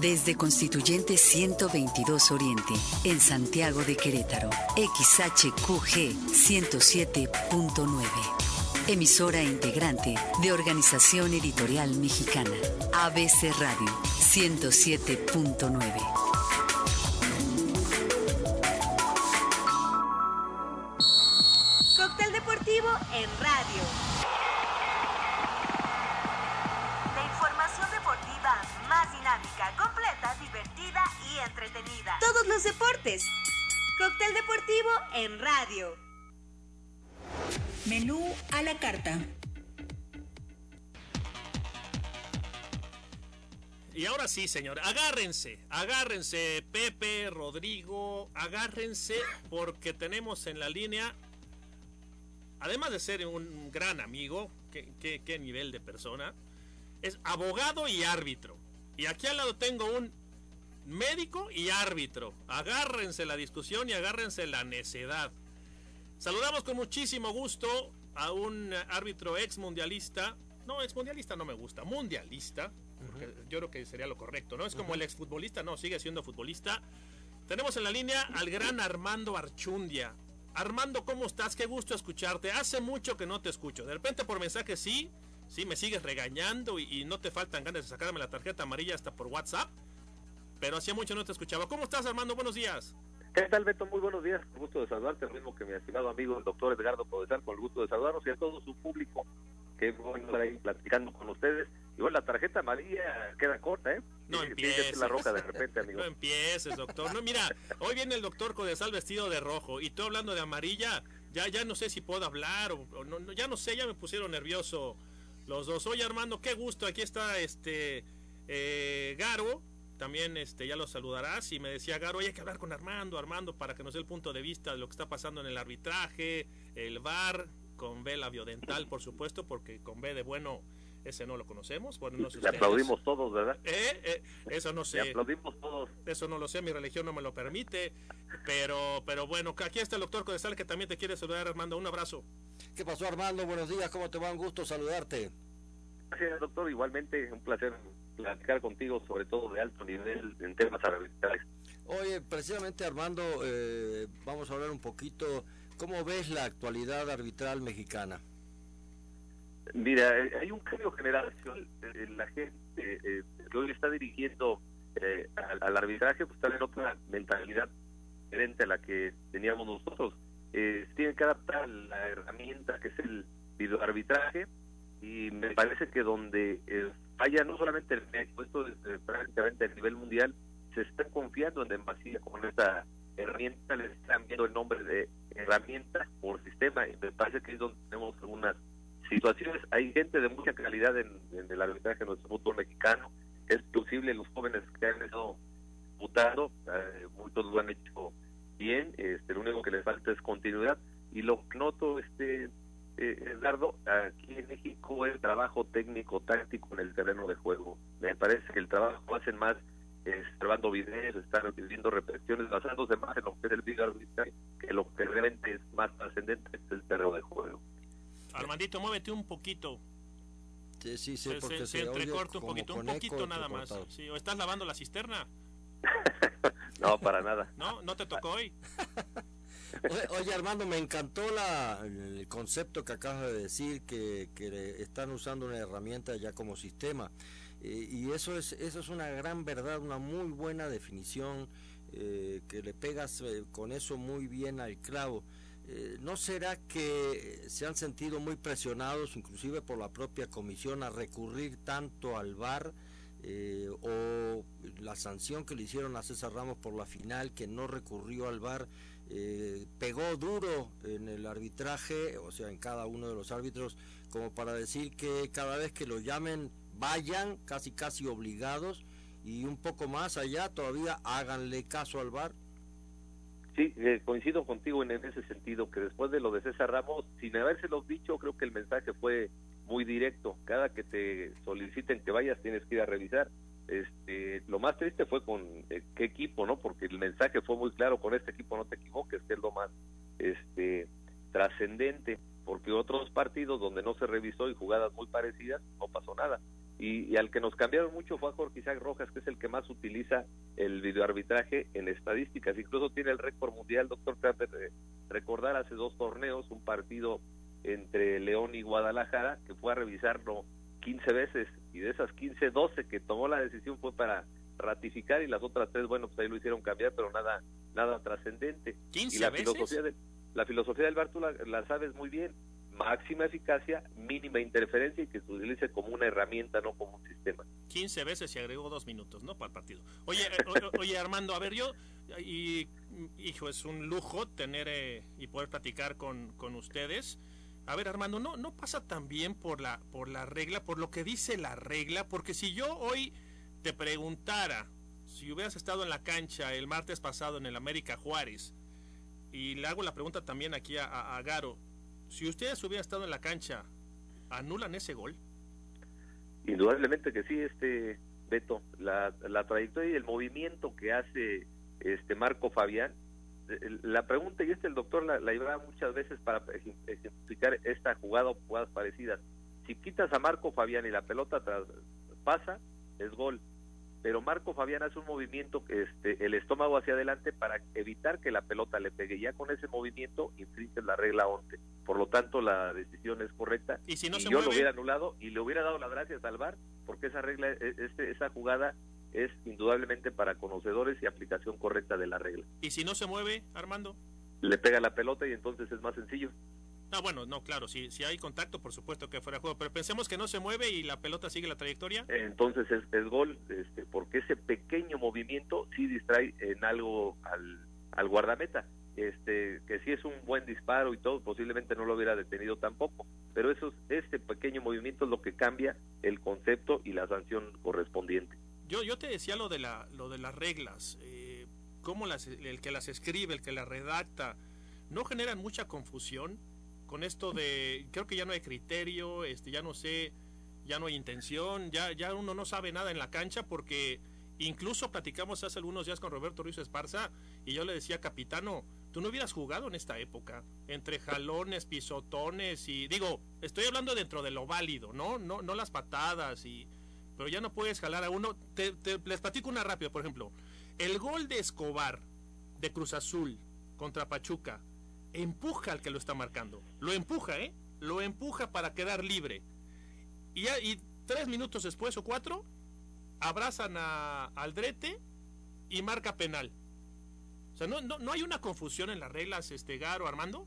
Speaker 5: Desde Constituyente 122 Oriente, en Santiago de Querétaro, XHQG 107.9. Emisora integrante de Organización Editorial Mexicana, ABC Radio 107.9.
Speaker 1: Cóctel Deportivo en radio. Entretenida. Todos los deportes deportes. Cóctel deportivo en radio.
Speaker 8: Menú a la carta.
Speaker 2: Y ahora sí, señor, agárrense, agárrense, Pepe, Rodrigo, agárrense porque tenemos en la línea, además de ser un gran amigo, qué, qué nivel de persona, es abogado y árbitro. Y aquí al lado tengo un médico y árbitro. Agárrense la discusión y agárrense la necedad. Saludamos con muchísimo gusto a un árbitro ex mundialista. No, ex mundialista no me gusta, mundialista. yo creo que sería lo correcto, ¿no? Es como el ex futbolista, no, sigue siendo futbolista. Tenemos en la línea al gran Armando Archundia. Armando, ¿cómo estás? Qué gusto escucharte. Hace mucho que no te escucho. De repente por mensaje sí, sí, me sigues regañando y, y no te faltan ganas de sacarme la tarjeta amarilla hasta por WhatsApp pero hacía mucho no te escuchaba. ¿Cómo estás, Armando? Buenos días.
Speaker 14: ¿Qué tal, Beto? Muy buenos días. Con gusto de saludarte, lo mismo que mi estimado amigo, el doctor Edgardo Podesar, con el gusto de saludarnos y a todo su público que bueno estar ahí platicando con ustedes. Y bueno, la tarjeta amarilla queda corta, ¿eh?
Speaker 2: No empieces.
Speaker 14: la roca de repente, amigo.
Speaker 2: no empieces, doctor. No, mira, hoy viene el doctor Codesal vestido de rojo y tú hablando de amarilla, ya ya no sé si puedo hablar o, no, ya no sé, ya me pusieron nervioso los dos. Oye, Armando, qué gusto. Aquí está este eh, Garo también este, ya lo saludarás y me decía Garo, hay que hablar con Armando, Armando, para que nos dé el punto de vista de lo que está pasando en el arbitraje, el VAR, con B la biodental, por supuesto, porque con B de bueno ese no lo conocemos. Bueno, no
Speaker 14: Le aplaudimos todos, ¿verdad?
Speaker 2: ¿Eh? ¿Eh? Eso no sé.
Speaker 14: Le aplaudimos todos.
Speaker 2: Eso no lo sé, mi religión no me lo permite. Pero, pero bueno, aquí está el doctor Codesal que también te quiere saludar, Armando. Un abrazo.
Speaker 3: ¿Qué pasó, Armando? Buenos días, ¿cómo te va? Un gusto saludarte.
Speaker 14: Gracias, doctor. Igualmente, un placer platicar contigo, sobre todo de alto nivel en temas arbitrales.
Speaker 3: Oye, precisamente Armando, eh, vamos a hablar un poquito, ¿cómo ves la actualidad arbitral mexicana?
Speaker 14: Mira, eh, hay un cambio general. La gente eh, que hoy está dirigiendo al, arbitraje, pues está en otra mentalidad diferente a la que teníamos nosotros. tienen que adaptar la herramienta que es el videoarbitraje y me parece que donde eh, falla no solamente el México, esto es, prácticamente a nivel mundial, se están confiando en demasía con esta herramienta, les están viendo el nombre de herramienta por sistema y me parece que es donde tenemos algunas situaciones. Hay gente de mucha calidad en, el arbitraje de nuestro fútbol mexicano, es posible los jóvenes que han estado votando, eh, muchos lo han hecho bien, este, lo único que les falta es continuidad y lo noto este Eduardo, aquí en México el trabajo técnico táctico en el terreno de juego. Me parece que el trabajo lo hacen más eh, grabando videos, están viendo repeticiones, basándose más en lo que es el video que lo que realmente es más trascendente es el terreno de juego.
Speaker 2: Armandito, muévete un poquito.
Speaker 3: Sí, sí, sí,
Speaker 2: porque se, entrecorta un poquito, un poquito nada más. Sí, ¿O estás lavando la cisterna?
Speaker 14: no, para nada.
Speaker 2: ¿No? ¿No te tocó hoy?
Speaker 3: Oye, Armando, me encantó la, el concepto que acabas de decir, que, están usando una herramienta ya como sistema. Eh, y eso es, eso es una gran verdad, una muy buena definición, eh, que le pegas eh, con eso muy bien al clavo. ¿No será que se han sentido muy presionados, inclusive por la propia comisión, a recurrir tanto al VAR? o la sanción que le hicieron a César Ramos por la final, que no recurrió al VAR, eh, pegó duro en el arbitraje, o sea, en cada uno de los árbitros, como para decir que cada vez que lo llamen, vayan casi casi obligados y un poco más allá todavía háganle caso al VAR.
Speaker 14: Sí, eh, coincido contigo en ese sentido, que después de lo de César Ramos, sin habérselo dicho, creo que el mensaje fue muy directo. Cada que te soliciten que vayas, tienes que ir a revisar este, lo más triste fue con eh, qué equipo, ¿no? Porque el mensaje fue muy claro, con este equipo no te equivoques, que es lo más este, trascendente, porque otros partidos donde no se revisó y jugadas muy parecidas, no pasó nada. Y, al que nos cambiaron mucho fue a Jorge Isaac Rojas, que es el que más utiliza el videoarbitraje en estadísticas. Incluso tiene el récord mundial, doctor Carter, de recordar hace dos torneos un partido entre León y Guadalajara, que fue a revisarlo 15 veces y de esas 15, 12 que tomó la decisión fue para ratificar y las otras tres, bueno, pues ahí lo hicieron cambiar, pero nada nada trascendente.
Speaker 2: y
Speaker 14: la filosofía de, la filosofía del bar tú la, sabes muy bien, máxima eficacia, mínima interferencia y que se utilice como una herramienta, no como un sistema.
Speaker 2: 15 veces se agregó dos minutos, ¿no? Para el partido. Oye, eh, oye Armando, a ver, yo, y, hijo, es un lujo tener eh, y poder platicar con, con ustedes. A ver, Armando, no, no pasa también por la, por la regla, por lo que dice la regla, porque si yo hoy te preguntara, si hubieras estado en la cancha el martes pasado en el América Juárez, y le hago la pregunta también aquí a, Garo, si ustedes hubieran estado en la cancha, ¿anulan ese gol?
Speaker 14: Indudablemente que sí, este Beto, la, la trayectoria y el movimiento que hace este Marco Fabián la pregunta, y este el doctor la, la muchas veces para ejemplificar esta jugada o jugadas parecidas. Si quitas a Marco Fabián y la pelota pasa, es gol. Pero Marco Fabián hace un movimiento, este, el estómago hacia adelante para evitar que la pelota le pegue. Ya con ese movimiento infringe la regla 11. Por lo tanto, la decisión es correcta.
Speaker 2: Y si no
Speaker 14: yo lo hubiera anulado y le hubiera dado las gracias al VAR, porque esa regla, e, este, esa jugada es indudablemente para conocedores y aplicación correcta de la regla.
Speaker 2: ¿Y si no se mueve, Armando?
Speaker 14: Le pega la pelota y entonces es más sencillo.
Speaker 2: Ah, bueno, no, claro, si, si hay contacto, por supuesto que fuera juego, pero pensemos que no se mueve y la pelota sigue la trayectoria.
Speaker 14: Entonces es, gol, este, porque ese pequeño movimiento sí distrae en algo al, al guardameta. Este, que si es un buen disparo y todo, posiblemente no lo hubiera detenido tampoco. Pero eso, este pequeño movimiento es lo que cambia el concepto y la sanción correspondiente.
Speaker 2: Yo, yo te decía lo de, la, lo de las reglas, eh, cómo las, el que las escribe, el que las redacta, ¿no generan mucha confusión con esto de, creo que ya no hay criterio, este, ya no sé, ya no hay intención, ya, ya uno no sabe nada en la cancha porque incluso platicamos hace algunos días con Roberto Ruiz Esparza y yo le decía, capitano, tú no hubieras jugado en esta época, entre jalones, pisotones y digo, estoy hablando dentro de lo válido, ¿no? No, no las patadas y pero ya no puedes jalar a uno. Te, les platico una rápida, por ejemplo. El gol de Escobar de Cruz Azul contra Pachuca empuja al que lo está marcando. Lo empuja, ¿eh? Lo empuja para quedar libre. Y, y tres minutos después o cuatro, abrazan a Aldrete y marca penal. O sea, no, no, no hay una confusión en las reglas, este Garo, Armando.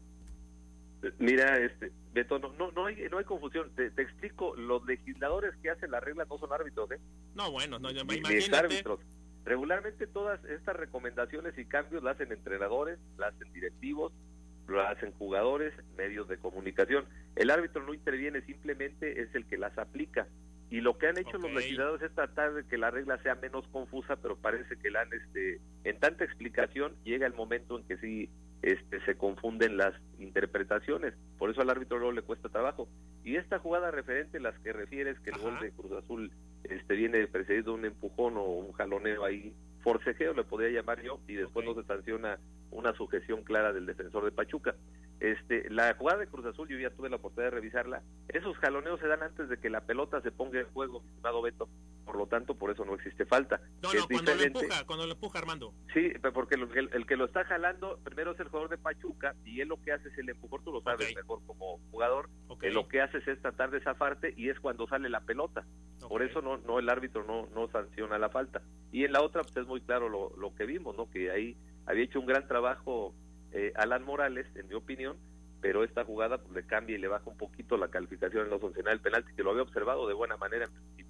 Speaker 14: Mira, este, Beto, no, no, no, hay, no hay confusión. Te, explico, los legisladores que hacen la regla no son árbitros, ¿eh?
Speaker 2: No, bueno, no,
Speaker 14: ni, imagínate. árbitros. Regularmente todas estas recomendaciones y cambios las hacen entrenadores, las hacen directivos, lo hacen jugadores, medios de comunicación. El árbitro no interviene, simplemente es el que las aplica. Y lo que han hecho los legisladores es tratar de que la regla sea menos confusa, pero parece que la han, este, en tanta explicación llega el momento en que sí este, se confunden las interpretaciones, por eso al árbitro luego le cuesta trabajo. Y esta jugada referente, las que refieres que el gol de Cruz Azul este, viene precedido de un empujón o un jaloneo ahí, forcejeo le podría llamar yo, y después no se sanciona una sujeción clara del defensor de Pachuca. La jugada de Cruz Azul, yo ya tuve la oportunidad de revisarla, esos jaloneos se dan antes de que la pelota se ponga en juego, estimado Beto, por lo tanto, por eso no existe falta.
Speaker 2: No, no, cuando lo empuja, cuando lo empuja Armando.
Speaker 14: Sí, porque el, que lo está jalando primero es el jugador de Pachuca y él lo que hace es el empujón, tú lo sabes mejor como jugador, lo que hace es tratar de zafarte y es cuando sale la pelota. Por eso no, no el árbitro no, no sanciona la falta. Y en la otra, pues es muy claro lo, lo que vimos, ¿no? Que ahí había hecho un gran trabajo eh, Alan Morales, en mi opinión, pero esta jugada pues, le cambia y le baja un poquito la calificación en los funcionales del penalti, que lo había observado de buena manera en principio.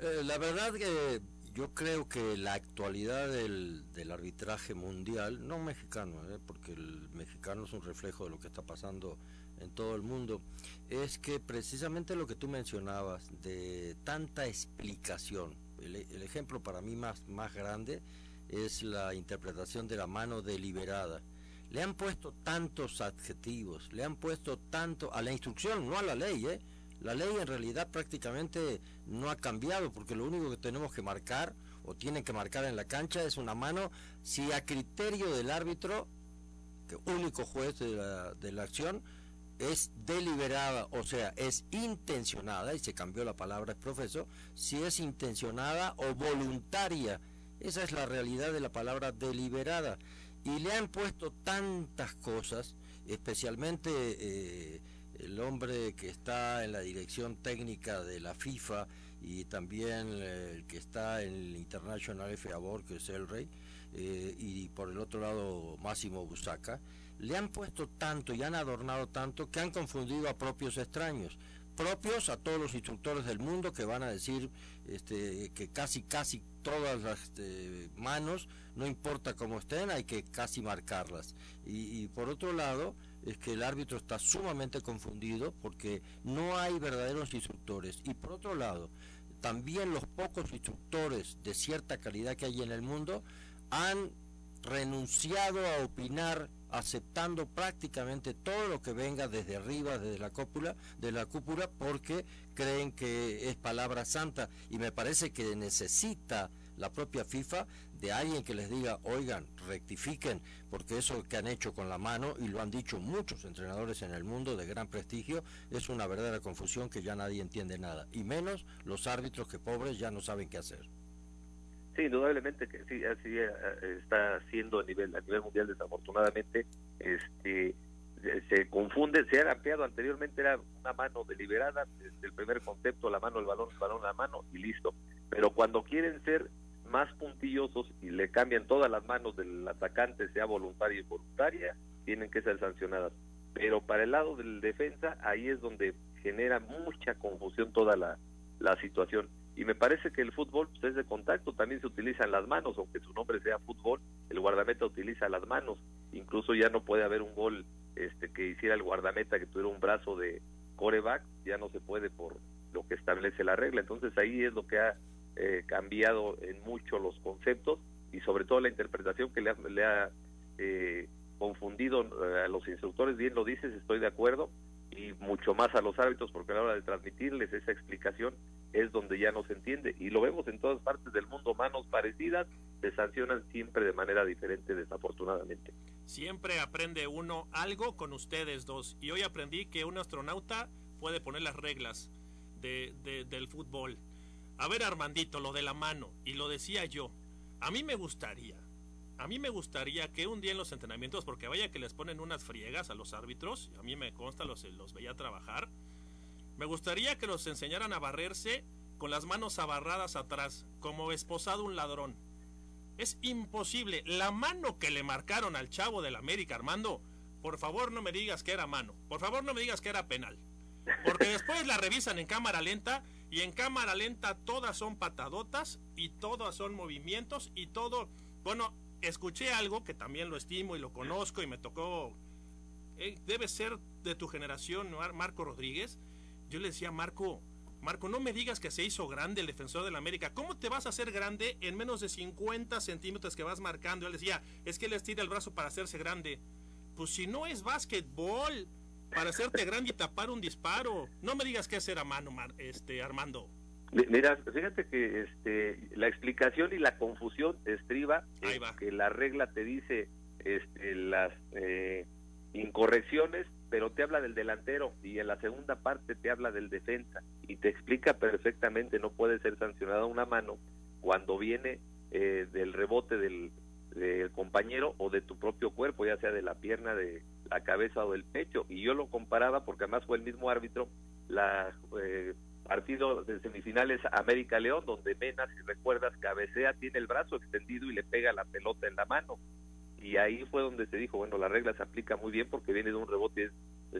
Speaker 3: Eh, la verdad que yo creo que la actualidad del, del arbitraje mundial, no mexicano, eh, porque el mexicano es un reflejo de lo que está pasando en todo el mundo, es que precisamente lo que tú mencionabas, de tanta explicación, el, el ejemplo para mí más, más grande es la interpretación de la mano deliberada. Le han puesto tantos adjetivos, le han puesto tanto a la instrucción, no a la ley, ¿eh? La ley en realidad prácticamente no ha cambiado porque lo único que tenemos que marcar o tienen que marcar en la cancha es una mano si a criterio del árbitro, que único juez de la, de la acción, es deliberada, o sea, es intencionada, y se cambió la palabra, profesor, si es intencionada o voluntaria esa es la realidad de la palabra deliberada. Y le han puesto tantas cosas, especialmente eh, el hombre que está en la dirección técnica de la FIFA y también eh, el que está en el International FA Board, que es el rey, eh, y por el otro lado Máximo Busaca, le han puesto tanto y han adornado tanto que han confundido a propios extraños propios a todos los instructores del mundo que van a decir este, que casi casi todas las este, manos no importa cómo estén hay que casi marcarlas. Y, por otro lado es que el árbitro está sumamente confundido porque no hay verdaderos instructores. Y por otro lado también los pocos instructores de cierta calidad que hay en el mundo han renunciado a opinar aceptando prácticamente todo lo que venga desde arriba, desde la cúpula, de la cúpula, porque creen que es palabra santa. Y me parece que necesita la propia FIFA de alguien que les diga, oigan, rectifiquen, porque eso que han hecho con la mano, y lo han dicho muchos entrenadores en el mundo de gran prestigio, es una verdadera confusión que ya nadie entiende nada, y menos los árbitros que pobres ya no saben qué hacer.
Speaker 14: Sí, indudablemente que sí, así eh, está siendo a nivel a nivel mundial desafortunadamente, este se confunde, se ha ampliado anteriormente era una mano deliberada, desde el primer concepto, la mano, el balón, el balón, la mano y listo. Pero cuando quieren ser más puntillosos y le cambian todas las manos del atacante, sea voluntaria o involuntaria, tienen que ser sancionadas. Pero para el lado del defensa, ahí es donde genera mucha confusión toda la, la situación. Y me parece que el fútbol pues, es de contacto, también se utilizan las manos, aunque su nombre sea fútbol, el guardameta utiliza las manos. Incluso ya no puede haber un gol este que hiciera el guardameta que tuviera un brazo de coreback, ya no se puede por lo que establece la regla. Entonces ahí es lo que ha eh, cambiado en mucho los conceptos y sobre todo la interpretación que le ha, le ha eh, confundido eh, a los instructores, bien lo dices, estoy de acuerdo, y mucho más a los árbitros porque a la hora de transmitirles esa explicación es donde ya no se entiende y lo vemos en todas partes del mundo, manos parecidas se sancionan siempre de manera diferente desafortunadamente.
Speaker 2: Siempre aprende uno algo con ustedes dos y hoy aprendí que un astronauta puede poner las reglas de, de, del fútbol a ver, Armandito, lo de la mano, y lo decía yo, a mí me gustaría, a mí me gustaría que un día en los entrenamientos, porque vaya que les ponen unas friegas a los árbitros, a mí me consta, los, los veía trabajar, me gustaría que los enseñaran a barrerse con las manos abarradas atrás, como esposado un ladrón. Es imposible. La mano que le marcaron al chavo del América, Armando, por favor no me digas que era mano. Por favor no me digas que era penal. Porque después la revisan en cámara lenta y en cámara lenta todas son patadotas y todas son movimientos y todo. Bueno, escuché algo que también lo estimo y lo conozco y me tocó. Eh, debe ser de tu generación, Marco Rodríguez. Yo le decía, Marco, Marco, no me digas que se hizo grande el defensor de la América. ¿Cómo te vas a hacer grande en menos de 50 centímetros que vas marcando? Él decía, es que él estira el brazo para hacerse grande. Pues si no es básquetbol, para hacerte grande y tapar un disparo. No me digas que ese era mano, este Armando.
Speaker 14: Mira, fíjate que este, la explicación y la confusión estriba que la regla te dice este, las eh, incorrecciones, pero te habla del delantero y en la segunda parte te habla del defensa y te explica perfectamente, no puede ser sancionada una mano cuando viene eh, del rebote del, del compañero o de tu propio cuerpo, ya sea de la pierna, de la cabeza o del pecho. Y yo lo comparaba porque además fue el mismo árbitro, la eh, partido de semifinales América León, donde Mena, si recuerdas, cabecea, tiene el brazo extendido y le pega la pelota en la mano. Y ahí fue donde se dijo, bueno, la regla se aplica muy bien porque viene de un rebote,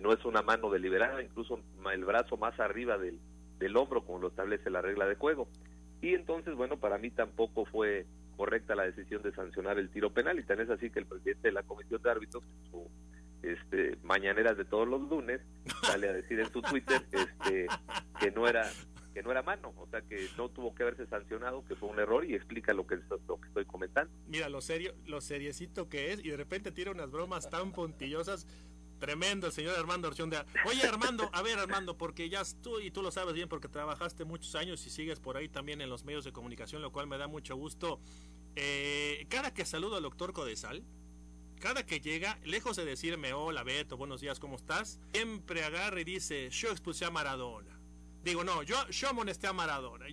Speaker 14: no es una mano deliberada, incluso el brazo más arriba del, del hombro, como lo establece la regla de juego. Y entonces, bueno, para mí tampoco fue correcta la decisión de sancionar el tiro penal y tan es así que el presidente de la comisión de árbitros su este mañaneras de todos los lunes sale a decir en su Twitter este que no era que no era mano, o sea que no tuvo que haberse sancionado, que fue un error y explica lo que, lo que estoy comentando.
Speaker 2: Mira lo serio, lo seriecito que es y de repente tira unas bromas tan puntillosas Tremendo el señor Armando Orchonda. Oye, Armando, a ver, Armando, porque ya tú y tú lo sabes bien porque trabajaste muchos años y sigues por ahí también en los medios de comunicación, lo cual me da mucho gusto. Eh, cada que saludo al doctor Codesal, cada que llega, lejos de decirme hola Beto, buenos días, ¿cómo estás? Siempre agarra y dice, yo expulsé a Maradona. Digo, no, yo, yo amonesté a Maradona.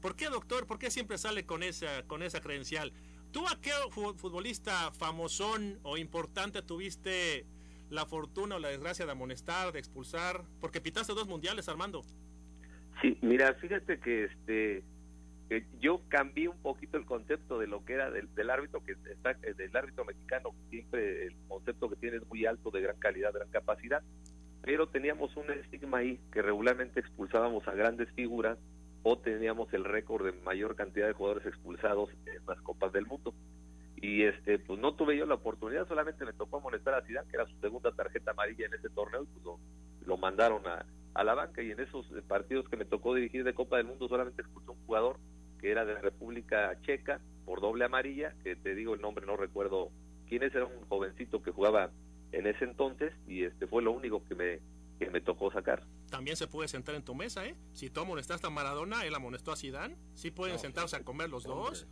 Speaker 2: ¿Por qué, doctor? ¿Por qué siempre sale con esa, con esa credencial? ¿Tú a qué futbolista famosón o importante tuviste la fortuna o la desgracia de amonestar, de expulsar? Porque pitaste dos mundiales, Armando.
Speaker 14: Sí, mira, fíjate que este yo cambié un poquito el concepto de lo que era del, árbitro que está eh, del árbitro mexicano siempre el concepto que tiene es muy alto de gran calidad gran capacidad pero teníamos un estigma ahí que regularmente expulsábamos a grandes figuras o teníamos el récord de mayor cantidad de jugadores expulsados en las copas del mundo y este pues no tuve yo la oportunidad solamente me tocó molestar a Zidane que era su segunda tarjeta amarilla en ese torneo y pues lo, mandaron a, a la banca y en esos partidos que me tocó dirigir de Copa del Mundo solamente expulsó un jugador que era de la República Checa, por doble amarilla, que te digo el nombre, no recuerdo quién es, era un jovencito que jugaba en ese entonces y este fue lo único que me, que me tocó sacar.
Speaker 2: También se puede sentar en tu mesa, ¿eh? Si tú amonestaste a Maradona, él amonestó a Zidane, sí pueden sentarse a comer los dos.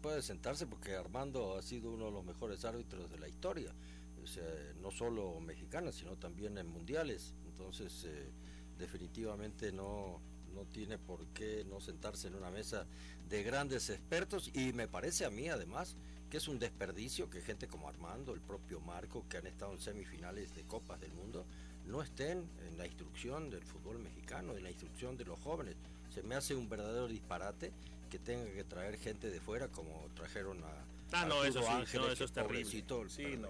Speaker 3: puede sentarse porque Armando ha sido uno de los mejores árbitros de la historia, no solo mexicana, sino también en mundiales. Entonces, eh, definitivamente no, no tiene por qué no sentarse en una mesa de grandes expertos y me parece a mí además que es un desperdicio que gente como Armando, el propio Marco, que han estado en semifinales de Copas del Mundo, no estén en la instrucción del fútbol mexicano, en la instrucción de los jóvenes. Se me hace un verdadero disparate que tenga que traer gente de fuera como trajeron a...
Speaker 2: Ah, no, eso sí, eso es terrible.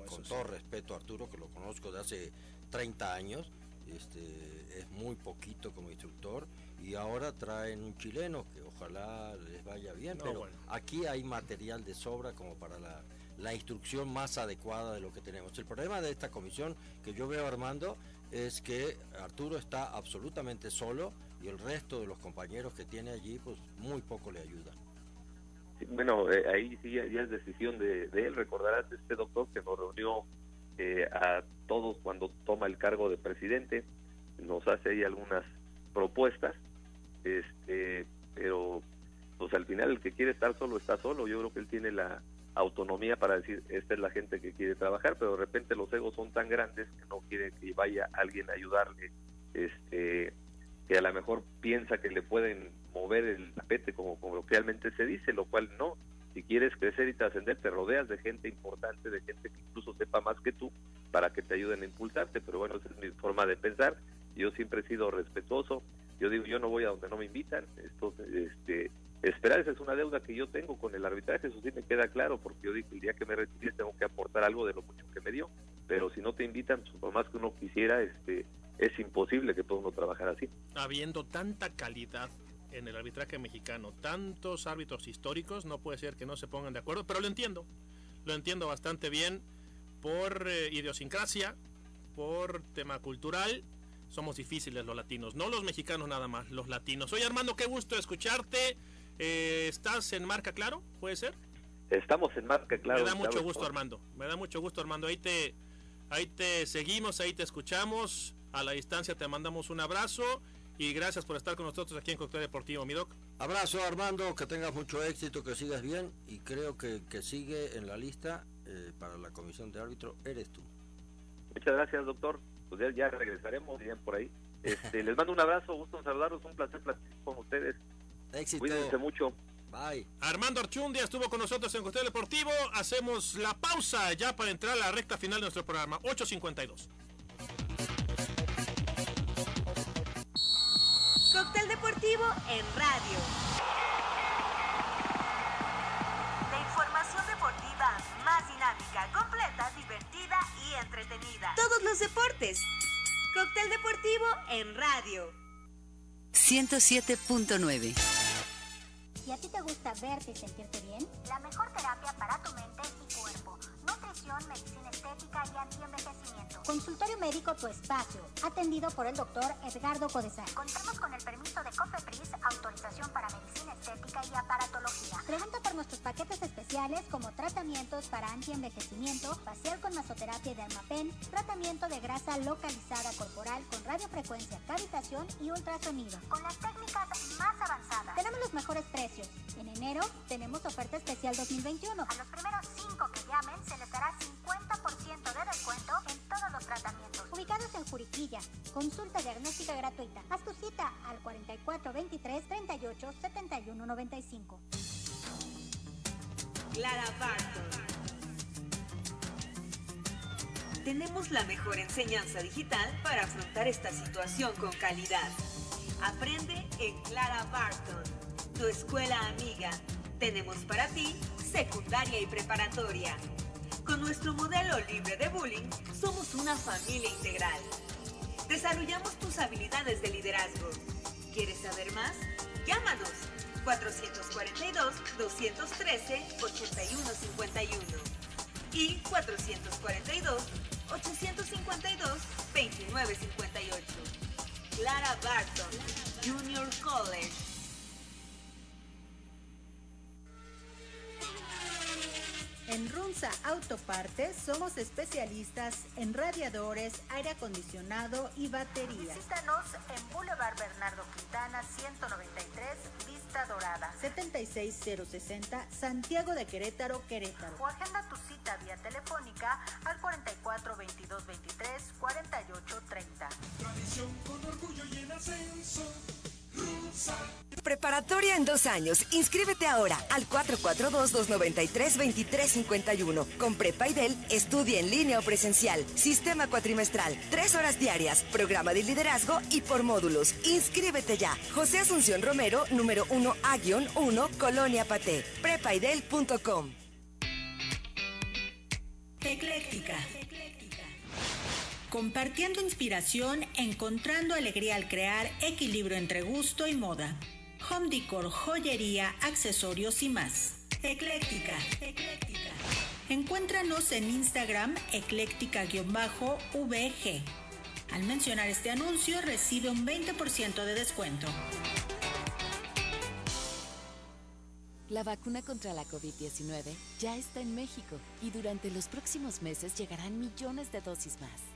Speaker 3: con todo respeto a Arturo, que lo conozco de hace 30 años, este, es muy poquito como instructor y ahora traen un chileno que ojalá les vaya bien, pero aquí hay material de sobra como para la, la, instrucción más adecuada de lo que tenemos. El problema de esta comisión que yo veo Armando es que Arturo está absolutamente solo y el resto de los compañeros que tiene allí pues muy poco le ayuda.
Speaker 14: bueno, eh, ahí sí ya, es decisión de, él, recordarás este doctor que nos reunió eh, a todos cuando toma el cargo de presidente, nos hace ahí algunas propuestas este pero pues al final el que quiere estar solo está solo yo creo que él tiene la autonomía para decir esta es la gente que quiere trabajar pero de repente los egos son tan grandes que no quiere que vaya alguien a ayudarle este que a lo mejor piensa que le pueden mover el tapete como coloquialmente se dice lo cual no. Si quieres crecer y trascender te rodeas de gente importante de gente que incluso sepa más que tú para que te ayuden a impulsarte pero bueno esa es mi forma de pensar. Yo siempre he sido respetuoso. Yo digo, yo no voy a donde no me invitan. Esto, este, esperar, esa es una deuda que yo tengo con el arbitraje, eso sí me queda claro, porque yo digo, el día que me retire tengo que aportar algo de lo mucho que me dio. Pero si no te invitan, pues, por más que uno quisiera, este, es imposible que pueda uno trabajar así.
Speaker 2: Habiendo tanta calidad en el arbitraje mexicano, tantos árbitros históricos, no puede ser que no se pongan de acuerdo, pero lo entiendo, lo entiendo bastante bien por eh, idiosincrasia, por tema cultural somos difíciles los latinos, no los mexicanos nada más, los latinos. Oye Armando, qué gusto escucharte. Eh, ¿Estás en Marca Claro? ¿Puede ser?
Speaker 14: Estamos en Marca Claro.
Speaker 2: Me da mucho gusto Armando, me da mucho gusto Armando. Ahí te, ahí te seguimos, ahí te escuchamos. A la distancia te mandamos un abrazo y gracias por estar con nosotros aquí en Coctel Deportivo, mi doc.
Speaker 3: Abrazo Armando, que tengas mucho éxito, que sigas bien y creo que, que sigue en la lista eh, para la comisión de árbitro eres tú.
Speaker 14: Muchas gracias, doctor pues ya, regresaremos bien por ahí. Este, les mando un abrazo, gusto en saludarlos, un placer platicar con ustedes.
Speaker 3: Éxito.
Speaker 14: Cuídense mucho.
Speaker 3: Bye.
Speaker 2: Armando Archundia estuvo con nosotros en Costel Deportivo. Hacemos la pausa ya para entrar a la recta final de nuestro programa. 8.52.
Speaker 1: Cóctel Deportivo en radio. La información deportiva más dinámica, completa, divertida y entretenida. Todos los deportes. Cóctel deportivo en radio.
Speaker 15: 107.9
Speaker 16: ¿Y a ti te gusta verte y sentirte bien?
Speaker 17: La mejor terapia para tu mente y cuerpo. Nutrición, medicina estética y antienvejecimiento.
Speaker 16: Consultorio médico Tu Espacio. Atendido por el doctor Edgardo Codesal.
Speaker 17: Contamos con el permiso de COFEPRIS, autorización para medicina estética y aparatología.
Speaker 16: Pregunta por nuestros paquetes especiales como tratamientos para antienvejecimiento, facial con masoterapia y dermapen, tratamiento de grasa localizada corporal con radiofrecuencia, cavitación y ultrasonido.
Speaker 17: Con las técnicas más avanzadas.
Speaker 16: Tenemos los mejores precios. En enero tenemos oferta especial 2021.
Speaker 17: A los primeros 5 que llamen se les dará 50% de descuento en todos los tratamientos.
Speaker 16: Ubicados en Juriquilla. Consulta diagnóstica gratuita. Haz tu cita al 44 23 38 71 95.
Speaker 1: Clara Barton. Tenemos la mejor enseñanza digital para afrontar esta situación con calidad. Aprende en Clara Barton, tu escuela amiga. Tenemos para ti secundaria y preparatoria. Con nuestro modelo libre de bullying, somos una familia integral. Desarrollamos tus habilidades de liderazgo. ¿Quieres saber más? Llámanos 442-213-8151 y 442-852-2958. Clara Barton, Junior College.
Speaker 8: En Runza Autopartes somos especialistas en radiadores, aire acondicionado y baterías.
Speaker 16: Visítanos en Boulevard Bernardo Quintana 193, Vista Dorada.
Speaker 8: 76060 Santiago de Querétaro, Querétaro.
Speaker 16: O agenda tu cita vía telefónica al 44 22 23 48 30.
Speaker 18: Tradición con orgullo y en ascenso.
Speaker 5: Preparatoria en dos años. Inscríbete ahora al 442-293-2351. Con Prepaidel, estudia en línea o presencial. Sistema cuatrimestral. Tres horas diarias. Programa de liderazgo y por módulos. Inscríbete ya. José Asunción Romero, número 1A-1, Colonia Paté. Prepaidel.com.
Speaker 8: Ecléctica. Compartiendo inspiración, encontrando alegría al crear equilibrio entre gusto y moda. Home decor, joyería, accesorios y más. Ecléctica. Ecléctica. Encuéntranos en Instagram ecléctica-vg. Al mencionar este anuncio recibe un 20% de descuento.
Speaker 19: La vacuna contra la COVID-19 ya está en México y durante los próximos meses llegarán millones de dosis más.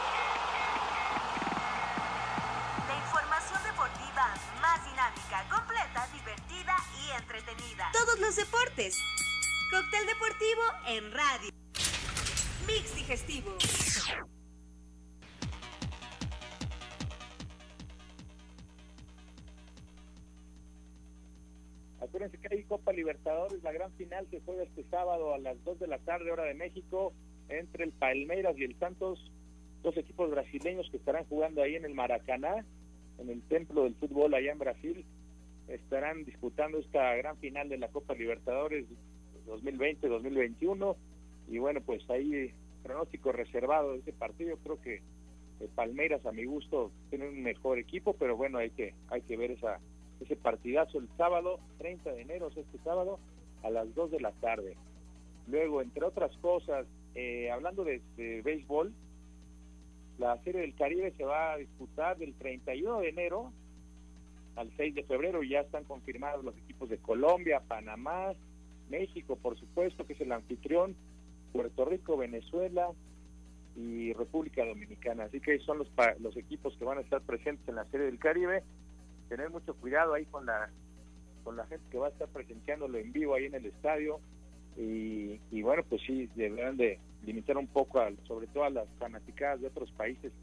Speaker 1: Todos los deportes. Cóctel deportivo en radio. Mix digestivo.
Speaker 4: Acuérdense que hay Copa Libertadores, la gran final se juega este sábado a las 2 de la tarde, hora de México, entre el Palmeiras y el Santos, dos equipos brasileños que estarán jugando ahí en el Maracaná, en el templo del fútbol allá en Brasil, estarán disputando esta gran final de la Copa Libertadores 2020-2021, y bueno, pues ahí pronóstico reservado de ese partido, creo que el Palmeiras a mi gusto tiene un mejor equipo, pero bueno, hay que, hay que ver esa ese partidazo el sábado, 30 de enero, este sábado, a las 2 de la tarde. Luego, entre otras cosas, eh, hablando de, de, béisbol, la Serie del Caribe se va a disputar del 31 de enero al 6 de febrero. Ya están confirmados los equipos de Colombia, Panamá, México, por supuesto, que es el anfitrión, Puerto Rico, Venezuela y República Dominicana. Así que son los, los equipos que van a estar presentes en la Serie del Caribe tener mucho cuidado ahí con la con la gente que va a estar presenciándolo en vivo ahí en el estadio y, y bueno pues sí deberán de limitar un poco al, sobre todo a las fanaticadas de otros países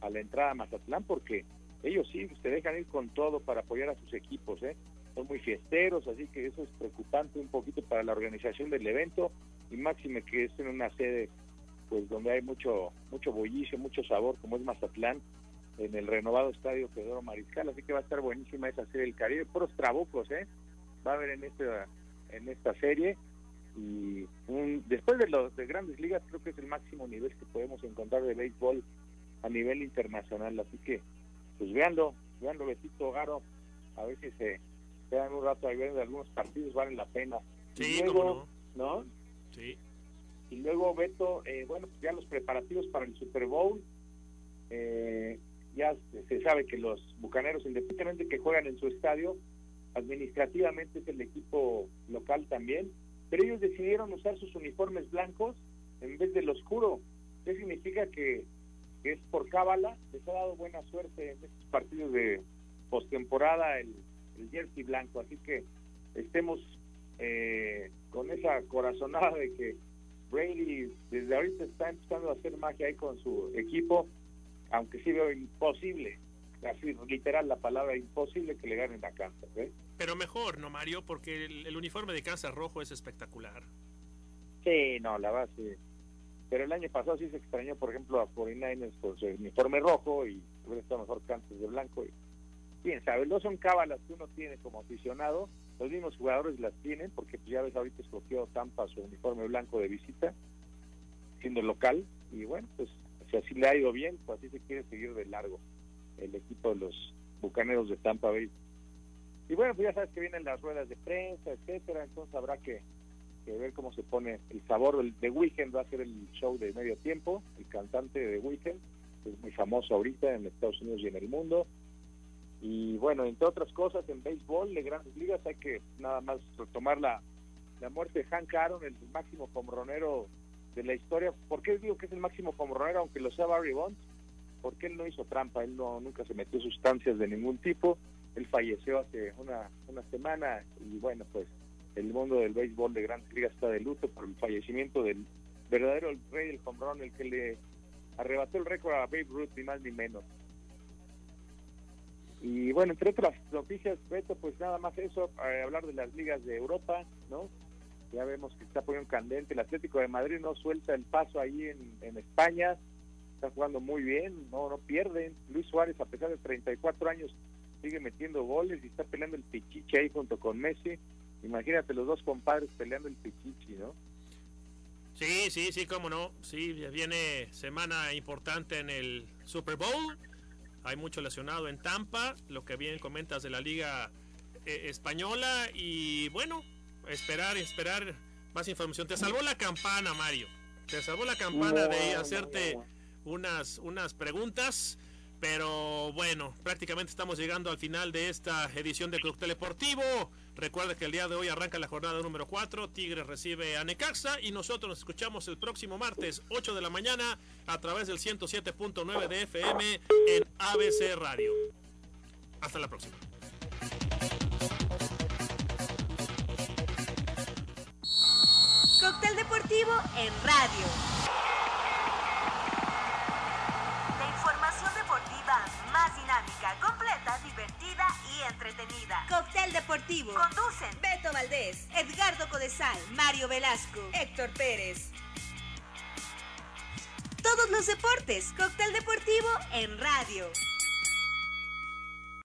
Speaker 4: a la entrada a Mazatlán porque ellos sí se dejan ir con todo para apoyar a sus equipos ¿eh? son muy fiesteros así que eso es preocupante un poquito para la organización del evento y máxime que es en una sede pues donde hay mucho mucho bullicio mucho sabor como es Mazatlán en el renovado estadio Pedro Mariscal, así que va a estar buenísima esa serie del Caribe, puros trabucos, ¿eh? Va a haber en esta, en esta serie y un, después de los de grandes ligas creo que es el máximo nivel que podemos encontrar de béisbol a nivel internacional, así que pues veanlo, veanlo Betito Garo, a ver si se quedan un rato ahí viendo algunos partidos, valen la pena.
Speaker 2: Sí,
Speaker 4: y luego, no.
Speaker 2: Sí.
Speaker 4: Y luego Beto, eh, bueno, pues ya los preparativos para el Super Bowl, eh, ya se sabe que los bucaneros, independientemente que juegan en su estadio, administrativamente es el equipo local también, pero ellos decidieron usar sus uniformes blancos en vez del oscuro. ¿Qué significa que, que es por cábala? Les ha dado buena suerte en estos partidos de postemporada el, el jersey blanco. Así que estemos eh, con esa corazonada de que Brady desde ahorita está empezando a hacer magia ahí con su equipo, aunque sí veo imposible, así literal la palabra imposible que le ganen a Kansas. ¿eh?
Speaker 2: Pero mejor, ¿no, Mario? Porque el, el uniforme de Kansas rojo es espectacular.
Speaker 4: Sí, no, la base. Pero el año pasado sí se extrañó, por ejemplo, a 49ers con su uniforme rojo y estado mejor Kansas de blanco. Y, quién sabe, no son cábalas que uno tiene como aficionado, los mismos jugadores las tienen, porque pues, ya ves, ahorita escogió Tampa su uniforme blanco de visita, siendo local, y bueno, pues si así le ha ido bien, pues así se quiere seguir de largo el equipo de los Bucaneros de Tampa Bay. Y bueno, pues ya sabes que vienen las ruedas de prensa, etcétera, entonces habrá que ver cómo se pone el sabor. El de Weekend va a ser el show de medio tiempo, el cantante de Weekend, es muy famoso ahorita en Estados Unidos y en el mundo. Y bueno, entre otras cosas, en béisbol de grandes ligas hay que nada más retomar la, la muerte de Hank Aaron, el máximo comronero de la historia. ¿Por qué digo que es el máximo comronero, aunque lo sea Barry Bonds? Porque él no hizo trampa, él no nunca se metió sustancias de ningún tipo. Él falleció hace una, una semana y bueno, pues el mundo del béisbol de Grandes Ligas está de luto por el fallecimiento del verdadero rey del home el que le arrebató el récord a Babe Ruth, ni más ni menos. Y bueno, entre otras noticias, Beto, pues nada más eso, eh, hablar de las ligas de Europa, ¿no? Ya vemos que está poniendo candente. El Atlético de Madrid no suelta el paso ahí en, en España, está jugando muy bien, no no pierden. Luis Suárez, a pesar de 34 años, sigue metiendo goles y está peleando el pichiche ahí junto con Messi. Imagínate los dos compadres peleando el pichichi, ¿no?
Speaker 2: Sí, sí, sí, cómo no. Sí, viene semana importante en el Super Bowl. Hay mucho lesionado en Tampa, lo que bien comentas de la Liga eh, Española. Y bueno, esperar, esperar más información. Te salvó la campana, Mario. Te salvó la campana de hacerte unas, unas preguntas. Pero bueno, prácticamente estamos llegando al final de esta edición de Club Deportivo. Recuerda que el día de hoy arranca la jornada número 4. Tigres recibe a Necaxa y nosotros nos escuchamos el próximo martes 8 de la mañana a través del 107.9 de FM en ABC Radio. Hasta la próxima.
Speaker 1: Cóctel Deportivo en radio. más dinámica, divertida y entretenida. Cóctel deportivo. Conducen Beto Valdés, Edgardo Codesal, Mario Velasco, Héctor Pérez. Todos los deportes, cóctel deportivo en radio.